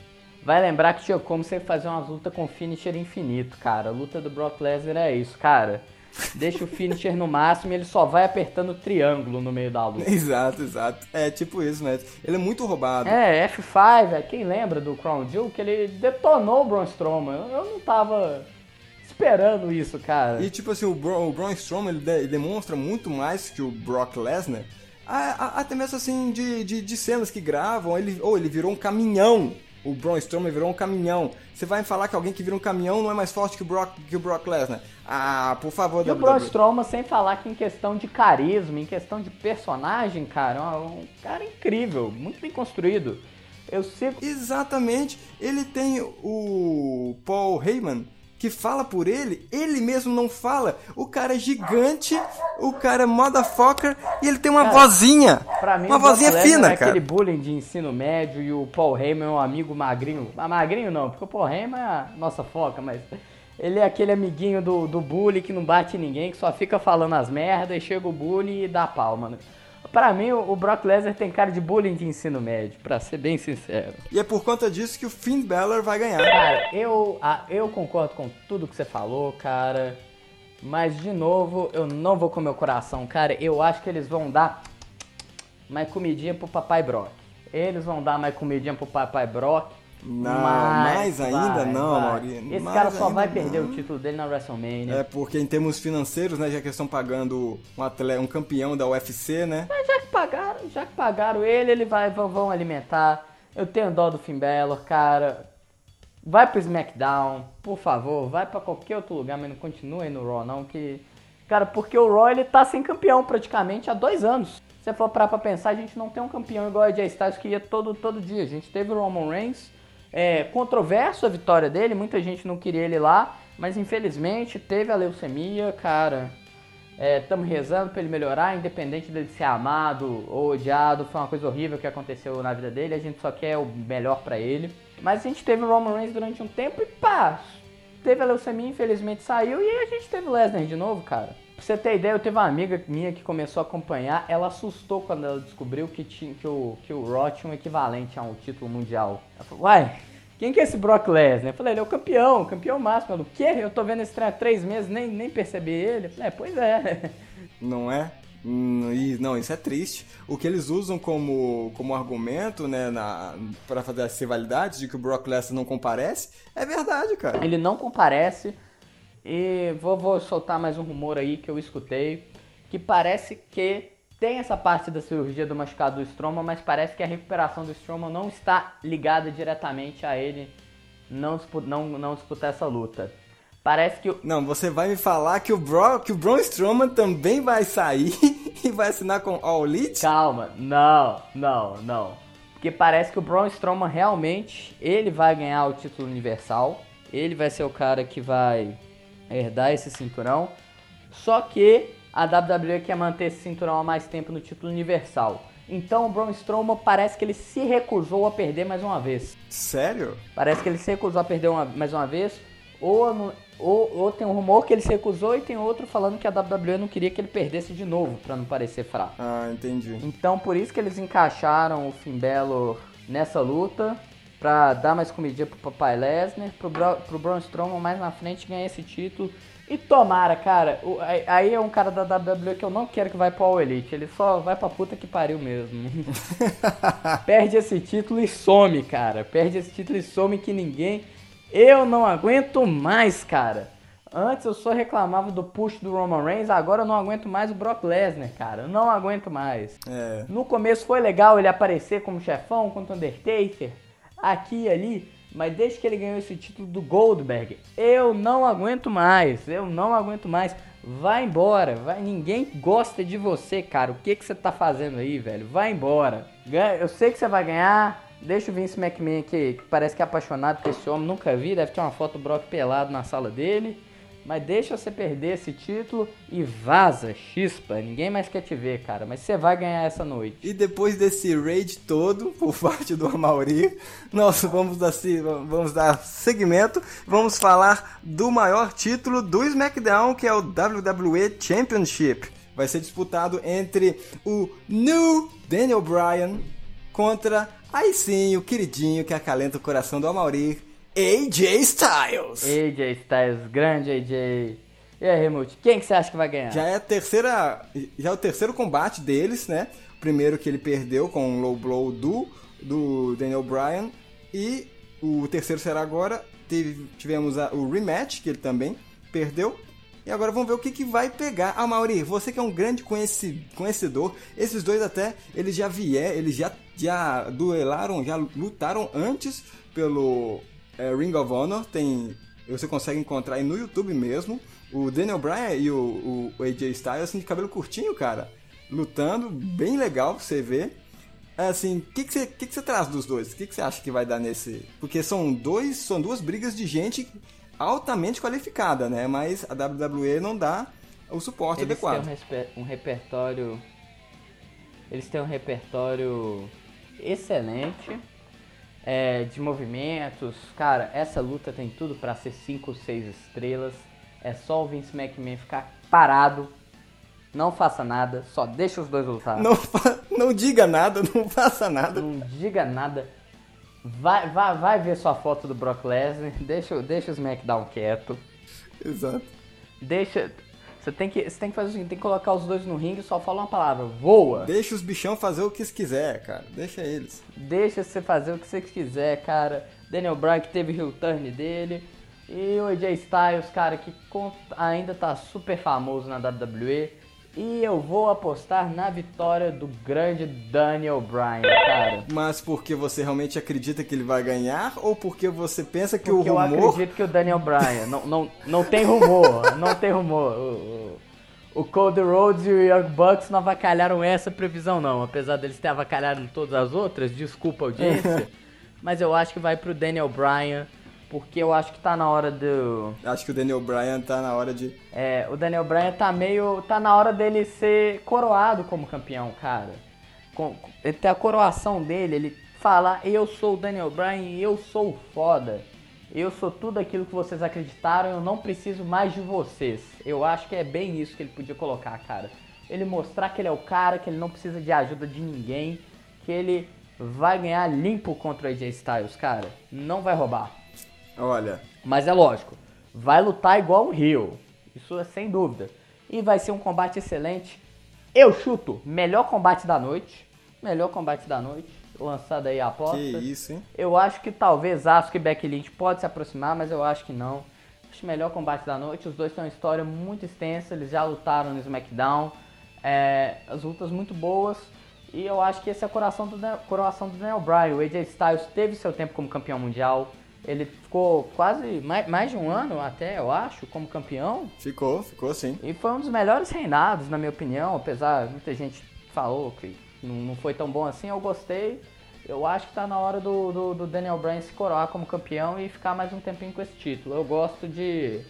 [SPEAKER 2] Vai lembrar que tinha como você fazer umas lutas com finisher infinito, cara. A luta do Brock Lesnar é isso, cara. Deixa o finisher no máximo e ele só vai apertando o triângulo no meio da luta.
[SPEAKER 1] Exato, exato. É tipo isso, né? Ele é muito roubado.
[SPEAKER 2] É, F5, é, quem lembra do Crown Jewel, que ele detonou o Braun Strowman. Eu, eu não tava esperando isso, cara.
[SPEAKER 1] E tipo assim, o, Bro, o Braun Strowman ele, de- ele demonstra muito mais que o Brock Lesnar. a- a- Até mesmo assim, de, de, de cenas que gravam, ele, ou ele virou um caminhão. O Braun Strowman virou um caminhão. Você vai me falar que alguém que vira um caminhão não é mais forte que o Brock, que o Brock Lesnar? Ah, por favor,
[SPEAKER 2] E o Braun
[SPEAKER 1] WWE.
[SPEAKER 2] Strowman, sem falar que em questão de carisma, em questão de personagem, cara, é um cara incrível, muito bem construído. Eu sigo.
[SPEAKER 1] Exatamente. Ele tem o Paul Heyman que fala por ele, ele mesmo não fala. O cara é gigante, o cara é motherfucker e ele tem uma
[SPEAKER 2] Cara,
[SPEAKER 1] vozinha.
[SPEAKER 2] Pra mim,
[SPEAKER 1] uma vozinha fina,
[SPEAKER 2] é
[SPEAKER 1] cara.
[SPEAKER 2] aquele bullying de ensino médio e o Paul Heyman é um amigo magrinho. Ah, magrinho não, porque o Paul Heyman é a nossa foca, mas ele é aquele amiguinho do, do bully que não bate ninguém, que só fica falando as merdas e chega o bully e dá pau, mano. Pra mim, o Brock Lesnar tem cara de bullying de ensino médio, pra ser bem sincero.
[SPEAKER 1] E é por conta disso que o Finn Balor vai ganhar.
[SPEAKER 2] Cara, eu, eu concordo com tudo que você falou, cara. Mas, de novo, eu não vou com meu coração, cara. Eu acho que eles vão dar mais comidinha pro Papai Brock. Eles vão dar mais comidinha pro Papai Brock.
[SPEAKER 1] Não, mais ainda
[SPEAKER 2] vai,
[SPEAKER 1] não,
[SPEAKER 2] vai.
[SPEAKER 1] Mauri,
[SPEAKER 2] Esse cara só vai perder
[SPEAKER 1] não.
[SPEAKER 2] o título dele na WrestleMania.
[SPEAKER 1] É porque em termos financeiros, né, já que eles estão pagando um, atleta, um campeão da UFC, né?
[SPEAKER 2] Mas já que pagaram, já que pagaram ele, ele vai, vão, vão alimentar. Eu tenho dó do Finn Balor, cara. Vai pro SmackDown, por favor, vai pra qualquer outro lugar, mas não continue aí no Raw não, que... Cara, porque o Raw ele tá sem campeão praticamente há dois anos. Se você for parar pra pensar, a gente não tem um campeão igual a Jay Styles que ia todo, todo dia. A gente teve o Roman Reigns, é, controverso a vitória dele, muita gente não queria ele lá, mas infelizmente teve a leucemia, cara. Estamos rezando pra ele melhorar, independente dele ser amado ou odiado. Foi uma coisa horrível que aconteceu na vida dele. A gente só quer o melhor pra ele. Mas a gente teve o Roman Reigns durante um tempo e pá, teve a leucemia, infelizmente saiu. E a gente teve o Lesnar de novo, cara. Pra você ter ideia, eu teve uma amiga minha que começou a acompanhar. Ela assustou quando ela descobriu que, tinha, que, o, que o Raw tinha um equivalente a um título mundial. Ela falou, uai, quem que é esse Brock Lesnar? Eu falei, ele é o campeão, o campeão máximo. Ela, o quê? Eu tô vendo esse trem há três meses, nem, nem percebi ele. Eu falei, é, pois é.
[SPEAKER 1] Não é? Hum, e- não, isso é triste. O que eles usam como, como argumento, né, para fazer as rivalidades de que o Brock Lesnar não comparece, é verdade, cara.
[SPEAKER 2] Ele não comparece. E vou, vou soltar mais um rumor aí que eu escutei. Que parece que tem essa parte da cirurgia do machucado do Strowman, mas parece que a recuperação do Strowman não está ligada diretamente a ele não, não, não disputar essa luta. Parece que o,
[SPEAKER 1] Não, você vai me falar que o, Bro, que o Braun Strowman também vai sair e vai assinar com All Elite?
[SPEAKER 2] Calma, não, não, não. Porque parece que o Braun Strowman realmente, ele vai ganhar o título universal. Ele vai ser o cara que vai herdar esse cinturão. Só que a WWE quer manter esse cinturão há mais tempo no título universal. Então o Braun Strowman parece que ele se recusou a perder mais uma vez.
[SPEAKER 1] Sério?
[SPEAKER 2] Parece que ele se recusou a perder uma- mais uma vez. Ou, ou, ou tem um rumor que ele se recusou e tem outro falando que a WWE não queria que ele perdesse de novo, pra não parecer fraco.
[SPEAKER 1] Ah, entendi.
[SPEAKER 2] Então por isso que eles encaixaram o Finn Balor nessa luta. Pra dar mais comidinha pro Papai Lesnar, pro, Bro, pro Braun Strowman mais na frente ganhar esse título. E tomara, cara, o- aí- aí é um cara da WWE que eu não quero que vai pro All Elite. Ele só vai pra puta que pariu mesmo. Perde esse título e some, cara. Perde esse título e some que ninguém. Eu não aguento mais, cara. Antes eu só reclamava do push do Roman Reigns, agora eu não aguento mais o Brock Lesnar, cara. Eu não aguento mais.
[SPEAKER 1] É.
[SPEAKER 2] No começo foi legal ele aparecer como chefão contra o Undertaker, aqui e ali, mas desde que ele ganhou esse título do Goldberg, eu não aguento mais, eu não aguento mais. Vai embora, vai, ninguém gosta de você, cara. O que que você tá fazendo aí, velho? Vai embora. Eu sei que você vai ganhar. Deixa o Vince McMahon aqui, que parece que é apaixonado por esse homem, nunca vi, deve ter uma foto do Brock pelado na sala dele. Mas deixa você perder esse título e vaza, chispa. Ninguém mais quer te ver, cara. Mas você vai ganhar essa noite.
[SPEAKER 1] E depois desse raid todo por parte do Amauri, nós vamos dar, vamos dar segmento, vamos falar do maior título do SmackDown, que é o WWE Championship. Vai ser disputado entre o New Daniel Bryan contra, aí sim, o queridinho que acalenta o coração do Amauri, AJ Styles.
[SPEAKER 2] AJ Styles, grande AJ. E aí, Helmut, quem que você acha que vai ganhar?
[SPEAKER 1] Já é a terceira. Já é o terceiro combate deles, né? O primeiro que ele perdeu com o low blow do, do Daniel Bryan. E o terceiro será agora. Teve, tivemos a- o rematch, que ele também perdeu. E agora vamos ver o que, que vai pegar. Ah, Mauri, você que é um grande conheci- conhecedor, esses dois até, eles já vieram, eles já, já duelaram, já lutaram antes pelo é, Ring of Honor. Tem, você consegue encontrar aí no YouTube mesmo. O Daniel Bryan e o, o AJ Styles, assim, de cabelo curtinho, cara, lutando, bem legal pra você ver. Assim, o que, que, você, que, que você traz dos dois? O que, que você acha que vai dar nesse. Porque são dois. São duas brigas de gente altamente qualificada, né? Mas a WWE não dá o suporte
[SPEAKER 2] Eles têm um,
[SPEAKER 1] adequado.
[SPEAKER 2] respe- um repertório. Eles têm um repertório excelente é, de movimentos. Cara, essa luta tem tudo pra ser 5 ou 6 estrelas. É só o Vince McMahon ficar parado. Não faça nada, só deixa os dois lutar.
[SPEAKER 1] Não, não diga nada, não faça nada.
[SPEAKER 2] Não diga nada. Vai, vai, vai ver sua foto do Brock Lesnar. Deixa, deixa o SmackDown quieto.
[SPEAKER 1] Exato.
[SPEAKER 2] Deixa. Você tem que, você tem que fazer o seguinte: tem que colocar os dois no ringue e só fala uma palavra: voa.
[SPEAKER 1] Deixa os bichão fazer o que quiser, cara. Deixa eles.
[SPEAKER 2] Deixa você fazer o que você quiser, cara. Daniel Bryan que teve o heel turn dele. E o AJ Styles, cara, que ainda tá super famoso na WWE. E eu vou apostar na vitória do grande Daniel Bryan, cara.
[SPEAKER 1] Mas porque você realmente acredita que ele vai ganhar ou porque você pensa que
[SPEAKER 2] Porque
[SPEAKER 1] o
[SPEAKER 2] eu
[SPEAKER 1] rumor.
[SPEAKER 2] acredito que o Daniel Bryan. Não, não, não tem rumor, não tem rumor. O, o, o Cody Rhodes e o Young Bucks não avacalharam essa previsão, não. Apesar deles terem avacalhado todas as outras, desculpa audiência. mas eu acho que vai pro Daniel Bryan, porque eu acho que tá na hora do.
[SPEAKER 1] Acho que o Daniel Bryan tá na hora de.
[SPEAKER 2] É, o Daniel Bryan tá meio. tá na hora dele ser coroado como campeão, cara. Com, com- ele tem a coroação dele, ele fala, eu sou o Daniel Bryan e eu sou o foda. Eu sou tudo aquilo que vocês acreditaram, eu não preciso mais de vocês. Eu acho que é bem isso que ele podia colocar, cara. Ele mostrar que ele é o cara, que ele não precisa de ajuda de ninguém, que ele vai ganhar limpo contra o AJ Styles, cara. Não vai roubar.
[SPEAKER 1] Olha,
[SPEAKER 2] Mas é lógico, vai lutar igual um Rio. Isso é sem dúvida. E vai ser um combate excelente. Eu chuto, melhor combate da noite. Melhor combate da noite. Lançada aí a aposta.
[SPEAKER 1] que isso, hein?
[SPEAKER 2] Eu acho que talvez Asuka e Becky Lynch pode se aproximar, mas eu acho que não. Acho o melhor combate da noite. Os dois têm uma história muito extensa, eles já lutaram no SmackDown. É, as lutas muito boas. E eu acho que esse é a coração do, coroação do Daniel Bryan. O AJ Styles teve seu tempo como campeão mundial. Ele ficou quase mais, mais de um ano até, eu acho, como campeão.
[SPEAKER 1] Ficou, ficou sim.
[SPEAKER 2] E foi um dos melhores reinados, na minha opinião, apesar muita gente falou que não, foi tão bom assim, eu gostei. Eu acho que tá na hora do, do, do Daniel Bryan se coroar como campeão e ficar mais um tempinho com esse título. Eu gosto de,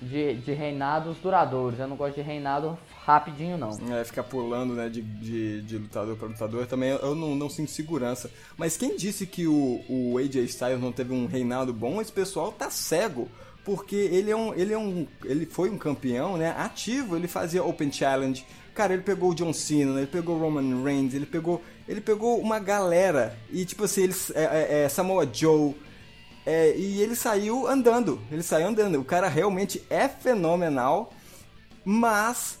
[SPEAKER 2] de, de reinados duradouros, eu não gosto de reinado rapidinho não.
[SPEAKER 1] É, ficar pulando, né, de, de, de lutador para lutador, também eu não, não sinto segurança. Mas quem disse que o, o AJ Styles não teve um reinado bom, esse pessoal tá cego. Porque ele é um. Ele é um. Ele foi um campeão, né? Ativo, ele fazia Open Challenge. Cara, ele pegou o John Cena, ele pegou o Roman Reigns, ele pegou. Ele pegou uma galera. E tipo assim, ele, é, é, é, Samoa Joe. É, e ele saiu andando. Ele saiu andando. O cara realmente é fenomenal. Mas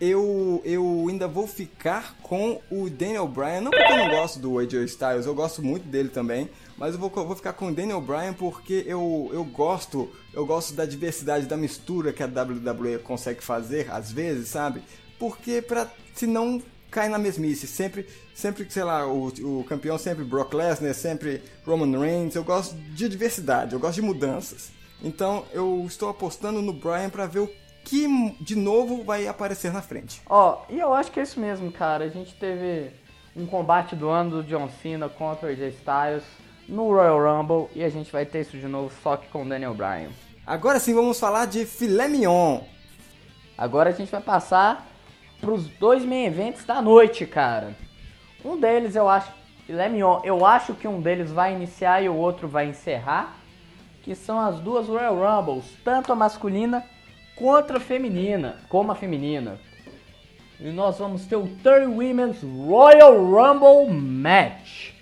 [SPEAKER 1] eu, eu ainda vou ficar com o Daniel Bryan. Não porque eu não gosto do AJ Styles, eu gosto muito dele também. Mas eu vou, vou ficar com o Daniel Bryan porque eu, eu gosto eu gosto da diversidade, da mistura que a WWE consegue fazer, às vezes, sabe? Porque pra se não cai na mesmice, sempre, sempre sei lá, o, o campeão sempre Brock Lesnar, sempre Roman Reigns, eu gosto de diversidade, eu gosto de mudanças. Então eu estou apostando no Bryan pra ver o que de novo vai aparecer na frente.
[SPEAKER 2] Ó, e eu acho que é isso mesmo, cara. A gente teve um combate do ano do John Cena contra o AJ Styles no Royal Rumble e a gente vai ter isso de novo só que com o Daniel Bryan.
[SPEAKER 1] Agora sim vamos falar de filé mignon.
[SPEAKER 2] Agora a gente vai passar pros dois main events da noite, cara. Um deles eu acho, filé mignon, eu acho que um deles vai iniciar e o outro vai encerrar, que são as duas Royal Rumbles, tanto a masculina quanto a feminina, como a feminina. E nós vamos ter o 30 Women's Royal Rumble Match.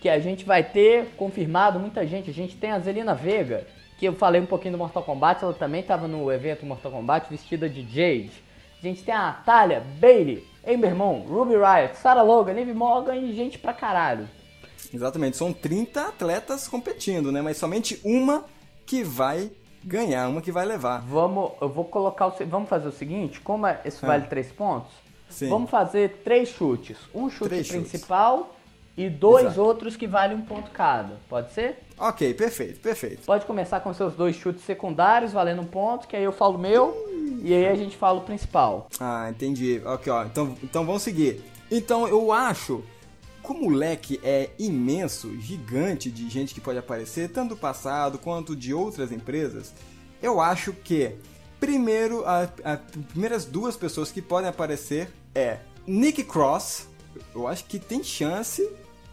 [SPEAKER 2] Que a gente vai ter confirmado muita gente. A gente tem a Zelina Vega, que eu falei um pouquinho do Mortal Kombat, ela também tava no evento Mortal Kombat vestida de Jade. A gente tem a Natália, Bailey, Moon, Ruby Riot, Sarah Logan, Liv Morgan e gente pra caralho.
[SPEAKER 1] Exatamente, são 30 atletas competindo, né? Mas somente uma que vai ganhar, uma que vai levar.
[SPEAKER 2] Vamos, eu vou colocar o, vamos fazer o seguinte, como é- isso
[SPEAKER 1] Ah.
[SPEAKER 2] vale três pontos,
[SPEAKER 1] Sim.
[SPEAKER 2] vamos fazer três chutes, um chute
[SPEAKER 1] Três chutes.
[SPEAKER 2] principal e dois
[SPEAKER 1] Exato.
[SPEAKER 2] outros que valem um ponto cada. Pode ser?
[SPEAKER 1] Ok, perfeito, perfeito.
[SPEAKER 2] Pode começar com seus dois chutes secundários valendo um ponto, que aí eu falo o meu e aí a gente fala o principal.
[SPEAKER 1] Ah, entendi. Ok, ó. Então, então vamos seguir. Então eu acho, como o leque é imenso, gigante de gente que pode aparecer, tanto do passado quanto de outras empresas, eu acho que primeiro as primeiras duas pessoas que podem aparecer é Nick Cross. Eu acho que tem chance.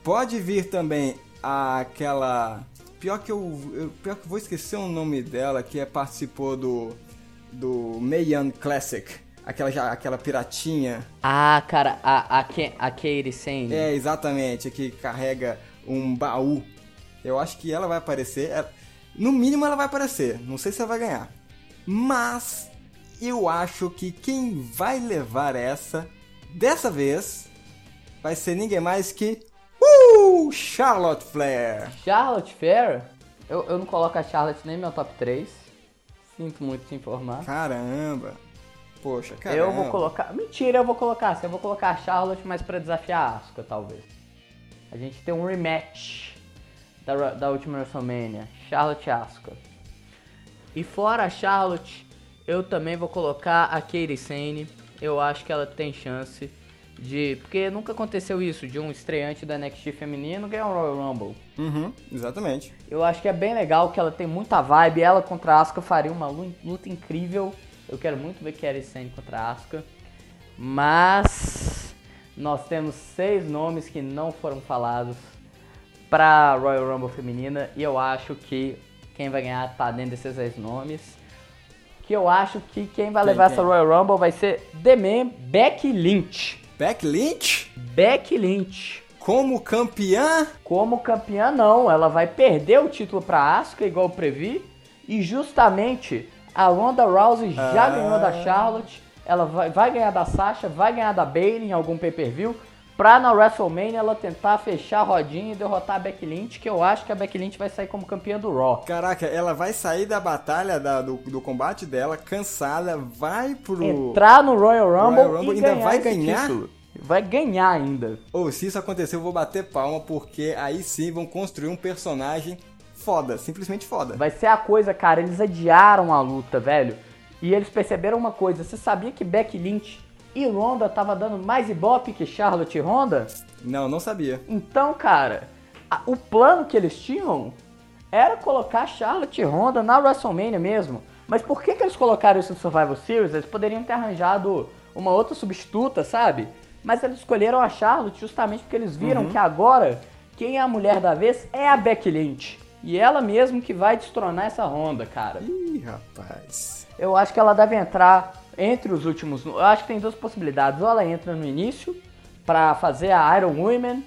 [SPEAKER 1] Pode vir também aquela pior que eu, eu pior que eu vou esquecer o nome dela que é participou do do Mayan Classic, aquela já aquela piratinha.
[SPEAKER 2] Ah, cara, a, a, Ke- a Katie Sane.
[SPEAKER 1] É, exatamente, que carrega um baú. Eu acho que ela vai aparecer. ela- no mínimo ela vai aparecer. Não sei se ela vai ganhar. Mas eu acho que quem vai levar essa dessa vez vai ser ninguém mais que uh, Charlotte Flair.
[SPEAKER 2] Charlotte Fair, eu, eu não coloco a Charlotte nem no meu top 3. Sinto muito te informar.
[SPEAKER 1] Caramba. Poxa, caramba.
[SPEAKER 2] Eu vou colocar. Mentira, eu vou colocar. assim, Eu vou colocar a Charlotte, mas pra desafiar a Asuka, talvez. A gente tem um rematch da, da última WrestleMania. Charlotte e Asuka. E fora a Charlotte, eu também vou colocar a Katie Sane. Eu acho que ela tem chance de. Porque nunca aconteceu isso, de um estreante da NXT feminino ganhar um Royal Rumble.
[SPEAKER 1] Uhum, exatamente.
[SPEAKER 2] Eu acho que é bem legal, que ela tem muita vibe. Ela contra a Asuka faria uma lu- luta incrível. Eu quero muito ver Kerry Sane contra a Asuka. Mas nós temos seis nomes que não foram falados para Royal Rumble feminina e eu acho que quem vai ganhar tá dentro desses seis nomes. Que eu acho que quem vai
[SPEAKER 1] Quem,
[SPEAKER 2] levar
[SPEAKER 1] quem?
[SPEAKER 2] essa Royal Rumble vai ser The Man Becky Lynch.
[SPEAKER 1] Beck Lynch
[SPEAKER 2] Becky Lynch.
[SPEAKER 1] como campeã.
[SPEAKER 2] Como campeã, não. Ela vai perder o título pra Asuka, igual eu previ. E justamente a Ronda Rousey já
[SPEAKER 1] Ah.
[SPEAKER 2] ganhou da Charlotte. Ela vai, vai ganhar da Sasha, vai ganhar da Bayley em algum pay-per-view. Pra na WrestleMania ela tentar fechar a rodinha e derrotar a Becky Lynch, que eu acho que a Becky Lynch vai sair como campeã do Raw.
[SPEAKER 1] Caraca, ela vai sair da batalha da- do, do combate dela, cansada, vai pro.
[SPEAKER 2] Entrar no Royal Rumble,
[SPEAKER 1] Royal Rumble
[SPEAKER 2] e
[SPEAKER 1] ainda
[SPEAKER 2] ganhar
[SPEAKER 1] vai ganhar?
[SPEAKER 2] título. Vai ganhar ainda.
[SPEAKER 1] Ou se isso acontecer, eu vou bater palma, porque aí sim vão construir um personagem foda, simplesmente foda.
[SPEAKER 2] Vai ser a coisa, cara, eles adiaram a luta, velho. E eles perceberam uma coisa, você sabia que Becky Lynch e Ronda tava dando mais ibope que Charlotte e Ronda?
[SPEAKER 1] Não, não sabia.
[SPEAKER 2] Então, cara, a- o plano que eles tinham era colocar Charlotte e Ronda na WrestleMania mesmo. Mas por que, que eles colocaram isso no Survivor Series? Eles poderiam ter arranjado uma outra substituta, sabe? Mas eles escolheram a Charlotte justamente porque eles viram que agora quem é a mulher da vez é a Becky Lynch. E ela mesmo que vai destronar essa Ronda, cara.
[SPEAKER 1] Ih, rapaz.
[SPEAKER 2] Eu acho que ela deve entrar entre os últimos. Eu acho que tem duas possibilidades. Ou ela entra no início pra fazer a Iron Women,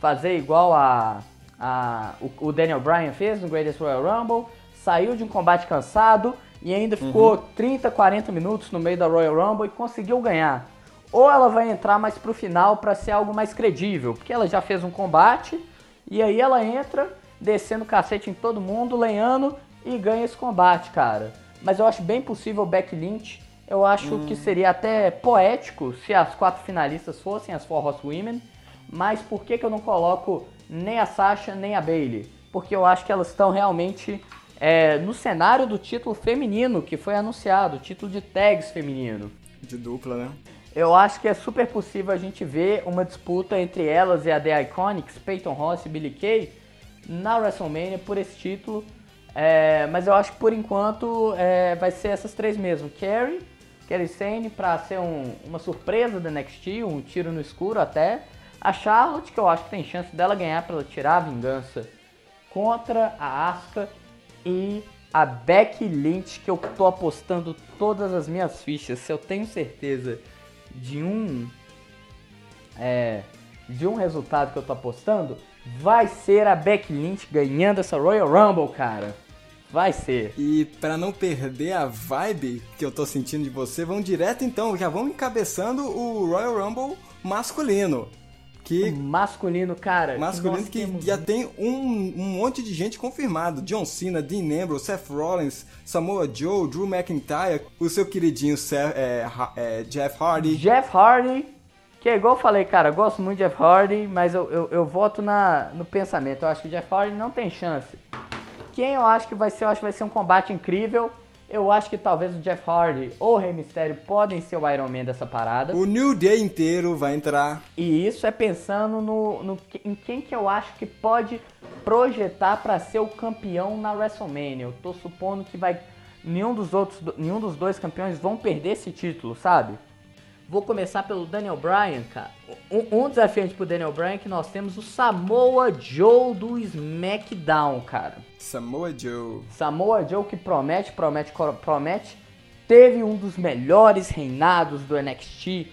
[SPEAKER 2] fazer igual a, a o, o Daniel Bryan fez no Greatest Royal Rumble, saiu de um combate cansado e ainda ficou 30, 40 minutos no meio da Royal Rumble e conseguiu ganhar. Ou ela vai entrar mais pro final pra ser algo mais credível, porque ela já fez um combate e aí ela entra descendo o cacete em todo mundo, lenhando e ganha esse combate, cara. Mas eu acho bem possível Becky Lynch. Eu acho que seria até poético se as quatro finalistas fossem as Four Horsewomen. Mas por que, que eu não coloco nem a Sasha nem a Bailey? Porque eu acho que elas estão realmente é, no cenário do título feminino que foi anunciado, título de tags feminino.
[SPEAKER 1] De dupla, né?
[SPEAKER 2] Eu acho que é super possível a gente ver uma disputa entre elas e a The Iconics, Peyton Ross e Billy Kay, na WrestleMania por esse título. É, mas eu acho que por enquanto é, vai ser essas três mesmo. Carrie, Kerry Sane pra ser um- uma surpresa da NXT, um tiro no escuro até. A Charlotte, que eu acho que tem chance dela ganhar pra ela tirar a vingança contra a Asuka. E a Becky Lynch, que eu tô apostando todas as minhas fichas. Se eu tenho certeza de um é, de um resultado que eu tô apostando, vai ser a Becky Lynch ganhando essa Royal Rumble, cara. Vai ser.
[SPEAKER 1] E pra não perder a vibe que eu tô sentindo de você, vamos direto então, já vamos encabeçando o Royal Rumble masculino. Que
[SPEAKER 2] Masculino, cara.
[SPEAKER 1] masculino que
[SPEAKER 2] temos-
[SPEAKER 1] já tem um, um monte de gente confirmado. John Cena, Dean Ambrose, Seth Rollins, Samoa Joe, Drew McIntyre, o seu queridinho Seth- é, é, Jeff Hardy.
[SPEAKER 2] Jeff Hardy, que é igual eu falei, cara, eu gosto muito de Jeff Hardy, mas eu, eu, eu voto na, no pensamento. Eu acho que o Jeff Hardy não tem chance. Quem eu acho que vai ser, eu acho que vai ser um combate incrível. Eu acho que talvez o Jeff Hardy ou o Rey Mysterio podem ser o Iron Man dessa parada.
[SPEAKER 1] O New Day inteiro vai entrar.
[SPEAKER 2] E isso é pensando no, no em quem que eu acho que pode projetar pra ser o campeão na WrestleMania. Eu tô supondo que vai nenhum dos outros, nenhum dos dois campeões vão perder esse título, sabe? Vou começar pelo Daniel Bryan, cara. Um, um desafiante pro Daniel Bryan é que nós temos o Samoa Joe do SmackDown, cara.
[SPEAKER 1] Samoa Joe.
[SPEAKER 2] Samoa Joe que promete, promete, promete. Teve um dos melhores reinados do NXT.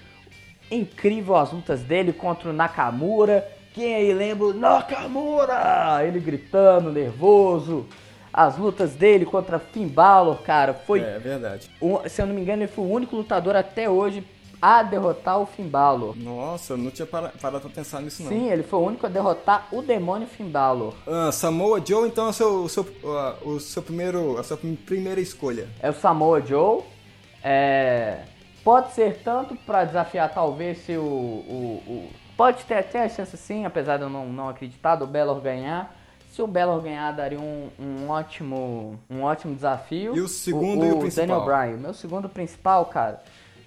[SPEAKER 2] Incrível as lutas dele contra o Nakamura. Quem aí lembra? Nakamura! Ele gritando, nervoso. As lutas dele contra Finn Balor, cara, foi
[SPEAKER 1] É verdade.
[SPEAKER 2] um- se eu não me engano, ele foi o único lutador até hoje a derrotar o Finn Balor.
[SPEAKER 1] Nossa, não tinha para- parado pra pensar nisso não.
[SPEAKER 2] Sim, ele foi o único a derrotar o demônio Finn Balor.
[SPEAKER 1] Ah, Samoa Joe, então é o seu, o seu, ah, o seu primeiro, a sua primeira escolha.
[SPEAKER 2] é o Samoa Joe. É, pode ser tanto para desafiar talvez se o, o- o- pode ter até a chance sim, apesar de eu não, não acreditar do Belor ganhar. Se o Belor ganhar daria um, um ótimo um ótimo desafio.
[SPEAKER 1] E o segundo e o principal?
[SPEAKER 2] Daniel Bryan. Meu segundo principal, cara.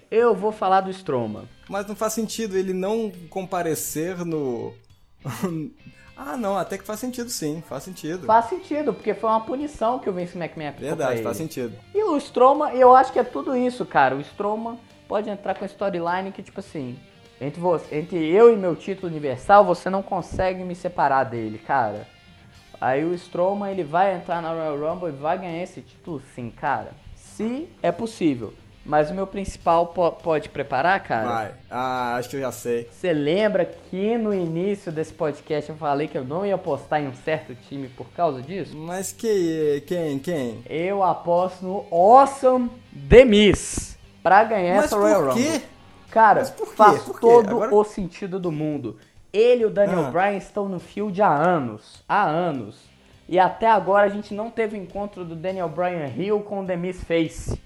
[SPEAKER 2] Eu vou falar do Strowman.
[SPEAKER 1] Mas não faz sentido ele não comparecer no. ah, não, até que faz sentido sim, faz sentido.
[SPEAKER 2] Faz sentido, porque foi uma punição que o Vince McMahon aplicou
[SPEAKER 1] Verdade, faz sentido.
[SPEAKER 2] E o Strowman, eu acho que é tudo isso, cara. O Strowman pode entrar com a storyline que, tipo assim, entre, você, entre eu e meu título universal, você não consegue me separar dele, cara. Aí o Strowman, ele vai entrar na Royal Rumble e vai ganhar esse título sim, cara. Se é possível. Mas o meu principal po- pode preparar, cara?
[SPEAKER 1] Vai. Ah, acho que eu já sei.
[SPEAKER 2] Você lembra que no início desse podcast eu falei que eu não ia apostar em um certo time por causa disso?
[SPEAKER 1] Mas que. Quem? Quem?
[SPEAKER 2] Eu aposto no Awesome The Miz pra ganhar
[SPEAKER 1] Mas
[SPEAKER 2] essa Royal? Rumble. Cara,
[SPEAKER 1] Mas por quê?
[SPEAKER 2] faz
[SPEAKER 1] Por quê?
[SPEAKER 2] todo
[SPEAKER 1] Agora-
[SPEAKER 2] o sentido do mundo. Ele e o Daniel
[SPEAKER 1] Ah.
[SPEAKER 2] Bryan estão no field há anos. Há anos. E até agora a gente não teve o encontro do Daniel Bryan Hill com o The Miz Face.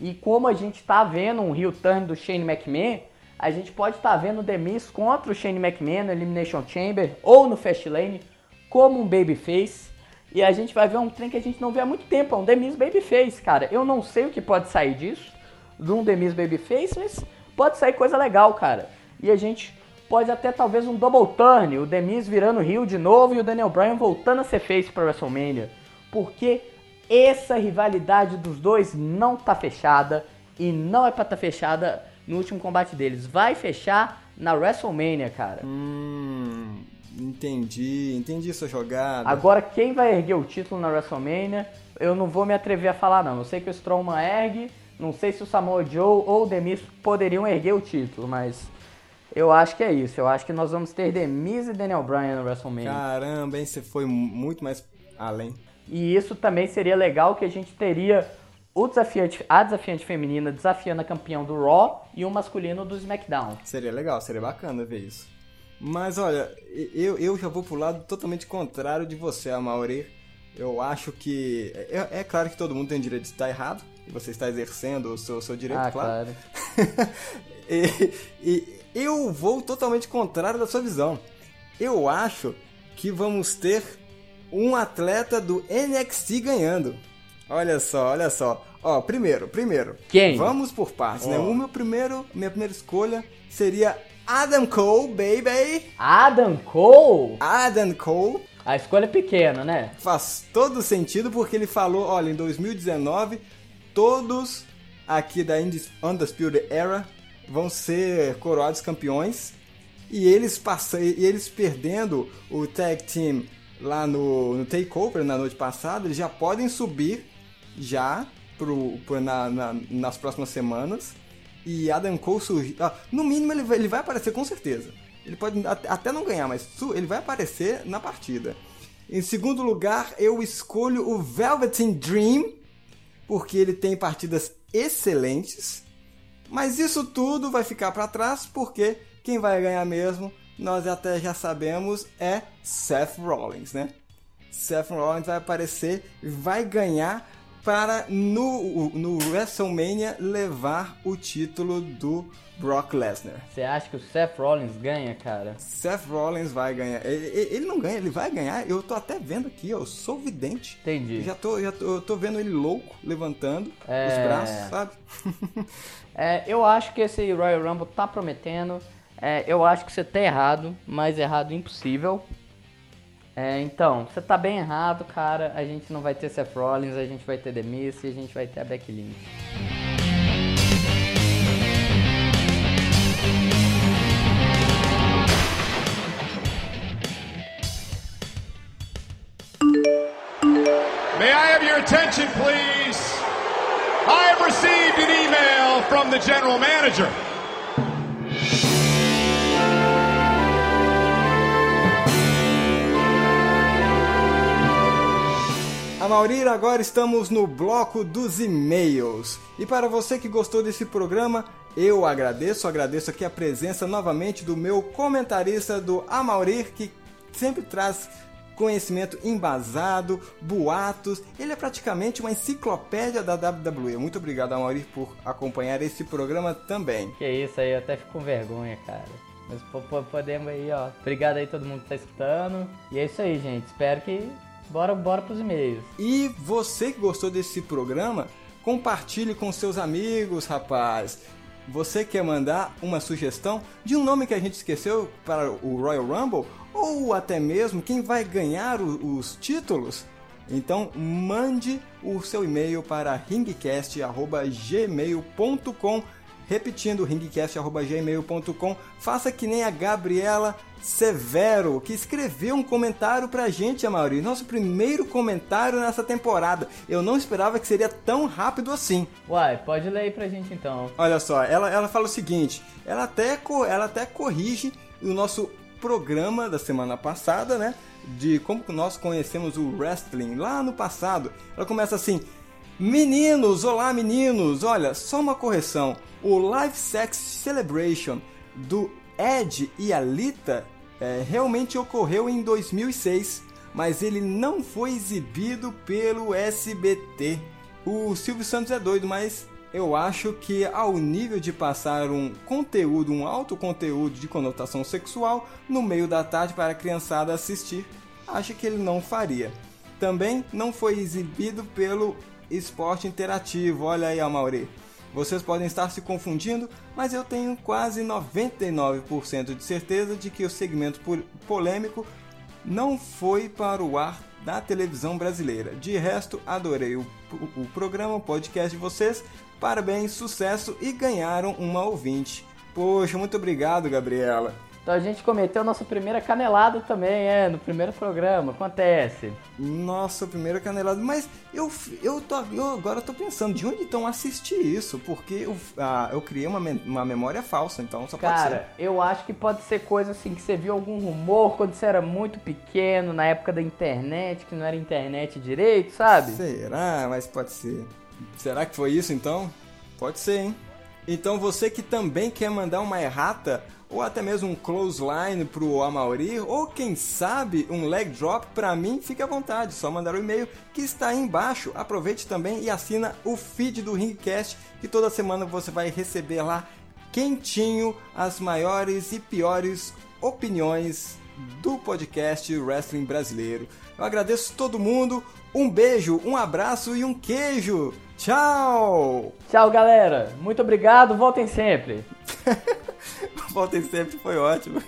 [SPEAKER 2] E como a gente tá vendo um heel turn do Shane McMahon, a gente pode estar vendo o The Miz contra o Shane McMahon no Elimination Chamber ou no Fastlane como um babyface. E a gente vai ver um trem que a gente não vê há muito tempo, é um The Miz babyface, cara. Eu não sei o que pode sair disso, de um The Miz babyface, mas pode sair coisa legal, cara. E a gente pode até talvez um double turn, o The Miz virando heel de novo e o Daniel Bryan voltando a ser face para WrestleMania. Porque essa rivalidade dos dois não tá fechada e não é pra tá fechada no último combate deles. Vai fechar na WrestleMania, cara.
[SPEAKER 1] Hum. Entendi, entendi sua jogada.
[SPEAKER 2] Agora, quem vai erguer o título na WrestleMania, eu não vou me atrever a falar, não. Eu sei que o Strowman ergue, não sei se o Samoa Joe ou o The Miz poderiam erguer o título, mas eu acho que é isso. Eu acho que nós vamos ter The Miz e Daniel Bryan na WrestleMania.
[SPEAKER 1] Caramba, hein? Você foi muito mais além.
[SPEAKER 2] E isso também seria legal que a gente teria o desafiante, a desafiante feminina desafiando a campeão do Raw e o masculino do SmackDown.
[SPEAKER 1] Seria legal, seria bacana ver isso. Mas olha, eu, eu já vou pro lado totalmente contrário de você, Amaury. Eu acho que. É, é claro que todo mundo tem direito de estar errado. E você está exercendo o seu, seu direito,
[SPEAKER 2] ah,
[SPEAKER 1] claro.
[SPEAKER 2] claro.
[SPEAKER 1] e, e eu vou totalmente contrário da sua visão. Eu acho que vamos ter um atleta do NXT ganhando. Olha só, olha só. Ó, primeiro, primeiro.
[SPEAKER 2] Quem?
[SPEAKER 1] Vamos por partes, né?
[SPEAKER 2] Ó.
[SPEAKER 1] O meu primeiro, minha primeira escolha seria Adam Cole, baby.
[SPEAKER 2] Adam Cole?
[SPEAKER 1] Adam Cole
[SPEAKER 2] A escolha é pequena, né?
[SPEAKER 1] faz todo sentido porque ele falou, olha, em 2019 todos aqui da Undisputed Era vão ser coroados campeões e eles passam, e eles perdendo o tag team lá no, no Takeover na noite passada, eles já podem subir já pro, pro- na- na- nas próximas semanas e Adam Cole surgir. ah, no mínimo ele vai, ele vai aparecer com certeza. Ele pode at- até não ganhar, mas ele vai aparecer na partida. Em segundo lugar, eu escolho o Velveteen Dream, porque ele tem partidas excelentes. Mas isso tudo vai ficar para trás, porque quem vai ganhar mesmo, nós até já sabemos, é Seth Rollins, né? Seth Rollins vai aparecer, vai ganhar para no, no WrestleMania levar o título do Brock Lesnar.
[SPEAKER 2] Você acha que o Seth Rollins ganha, cara?
[SPEAKER 1] Seth Rollins vai ganhar. Ele, ele, não ganha, ele vai ganhar. Eu tô até vendo aqui, eu sou vidente.
[SPEAKER 2] Entendi.
[SPEAKER 1] Já tô, já tô, eu tô vendo ele louco, levantando é... os braços, sabe?
[SPEAKER 2] é, eu acho que esse Royal Rumble tá prometendo. É, eu acho que você tá errado, mas errado impossível. É, então, você tá bem errado, cara. A gente não vai ter Seth Rollins, a gente vai ter The Miz e a gente vai ter a Becky Lynch.
[SPEAKER 5] May I have your attention, please? I have received an email from the general manager.
[SPEAKER 1] Maurir, agora estamos no bloco dos e-mails. E para você que gostou desse programa, eu agradeço, agradeço aqui a presença novamente do meu comentarista do Amaurir, que sempre traz conhecimento embasado, boatos. Ele é praticamente uma enciclopédia da WWE. Muito obrigado, Amaurir, por acompanhar esse programa também.
[SPEAKER 2] Que isso aí, eu até fico com vergonha, cara. Mas podemos aí, ó. Obrigado aí todo mundo que tá escutando. E é isso aí, gente. Espero que Bora, bora pros e-mails.
[SPEAKER 1] E você que gostou desse programa, compartilhe com seus amigos, rapaz. Você quer mandar uma sugestão de um nome que a gente esqueceu para o Royal Rumble? Ou até mesmo quem vai ganhar os títulos? Então mande o seu e-mail para ringcast.gmail.com Repetindo, ringcast.gmail.com Faça que nem a Gabriela Severo, que escreveu um comentário pra gente, Amaury. Nosso primeiro comentário nessa temporada. Eu não esperava que seria tão rápido assim.
[SPEAKER 2] Uai, pode ler aí pra gente então.
[SPEAKER 1] Olha só, ela, ela fala o seguinte: ela até, ela até corrige o nosso programa da semana passada, né? De como nós conhecemos o wrestling lá no passado. Ela começa assim: Meninos, olá meninos! Olha, só uma correção. O Live Sex Celebration do Ed e Alita é, realmente ocorreu em 2006, mas ele não foi exibido pelo SBT. O Silvio Santos é doido, mas eu acho que ao nível de passar um conteúdo, um alto conteúdo de conotação sexual no meio da tarde para a criançada assistir, acho que ele não faria. Também não foi exibido pelo Esporte Interativo, olha aí, Amaury. Vocês podem estar se confundindo, mas eu tenho quase 99% de certeza de que o segmento polêmico não foi para o ar da televisão brasileira. De resto, adorei o, o, programa, o podcast de vocês. Parabéns, sucesso e ganharam uma ouvinte. Poxa, muito obrigado, Gabriela.
[SPEAKER 2] Então a gente cometeu nossa primeira canelada também, é, no primeiro programa. Acontece.
[SPEAKER 1] Nossa, primeira canelada. Mas eu, eu, tô, eu agora tô pensando, de onde então assistir isso? Porque eu, ah, eu criei uma, uma memória falsa, então só
[SPEAKER 2] Cara,
[SPEAKER 1] pode ser.
[SPEAKER 2] Cara, eu acho que pode ser coisa assim que você viu algum rumor quando você era muito pequeno, na época da internet, que não era internet direito, sabe?
[SPEAKER 1] Será? Mas pode ser. Será que foi isso então? Pode ser, hein? Então você que também quer mandar uma errata ou até mesmo um clothesline pro Amauri, ou quem sabe um leg drop para mim, fique à vontade, só mandar o um e-mail que está aí embaixo. Aproveite também e assina o feed do Ringcast, que toda semana você vai receber lá quentinho as maiores e piores opiniões do podcast Wrestling Brasileiro. Eu agradeço todo mundo, um beijo, um abraço e um queijo. Tchau!
[SPEAKER 2] Tchau, galera. Muito obrigado. Voltem sempre.
[SPEAKER 1] Voltem sempre, foi ótimo.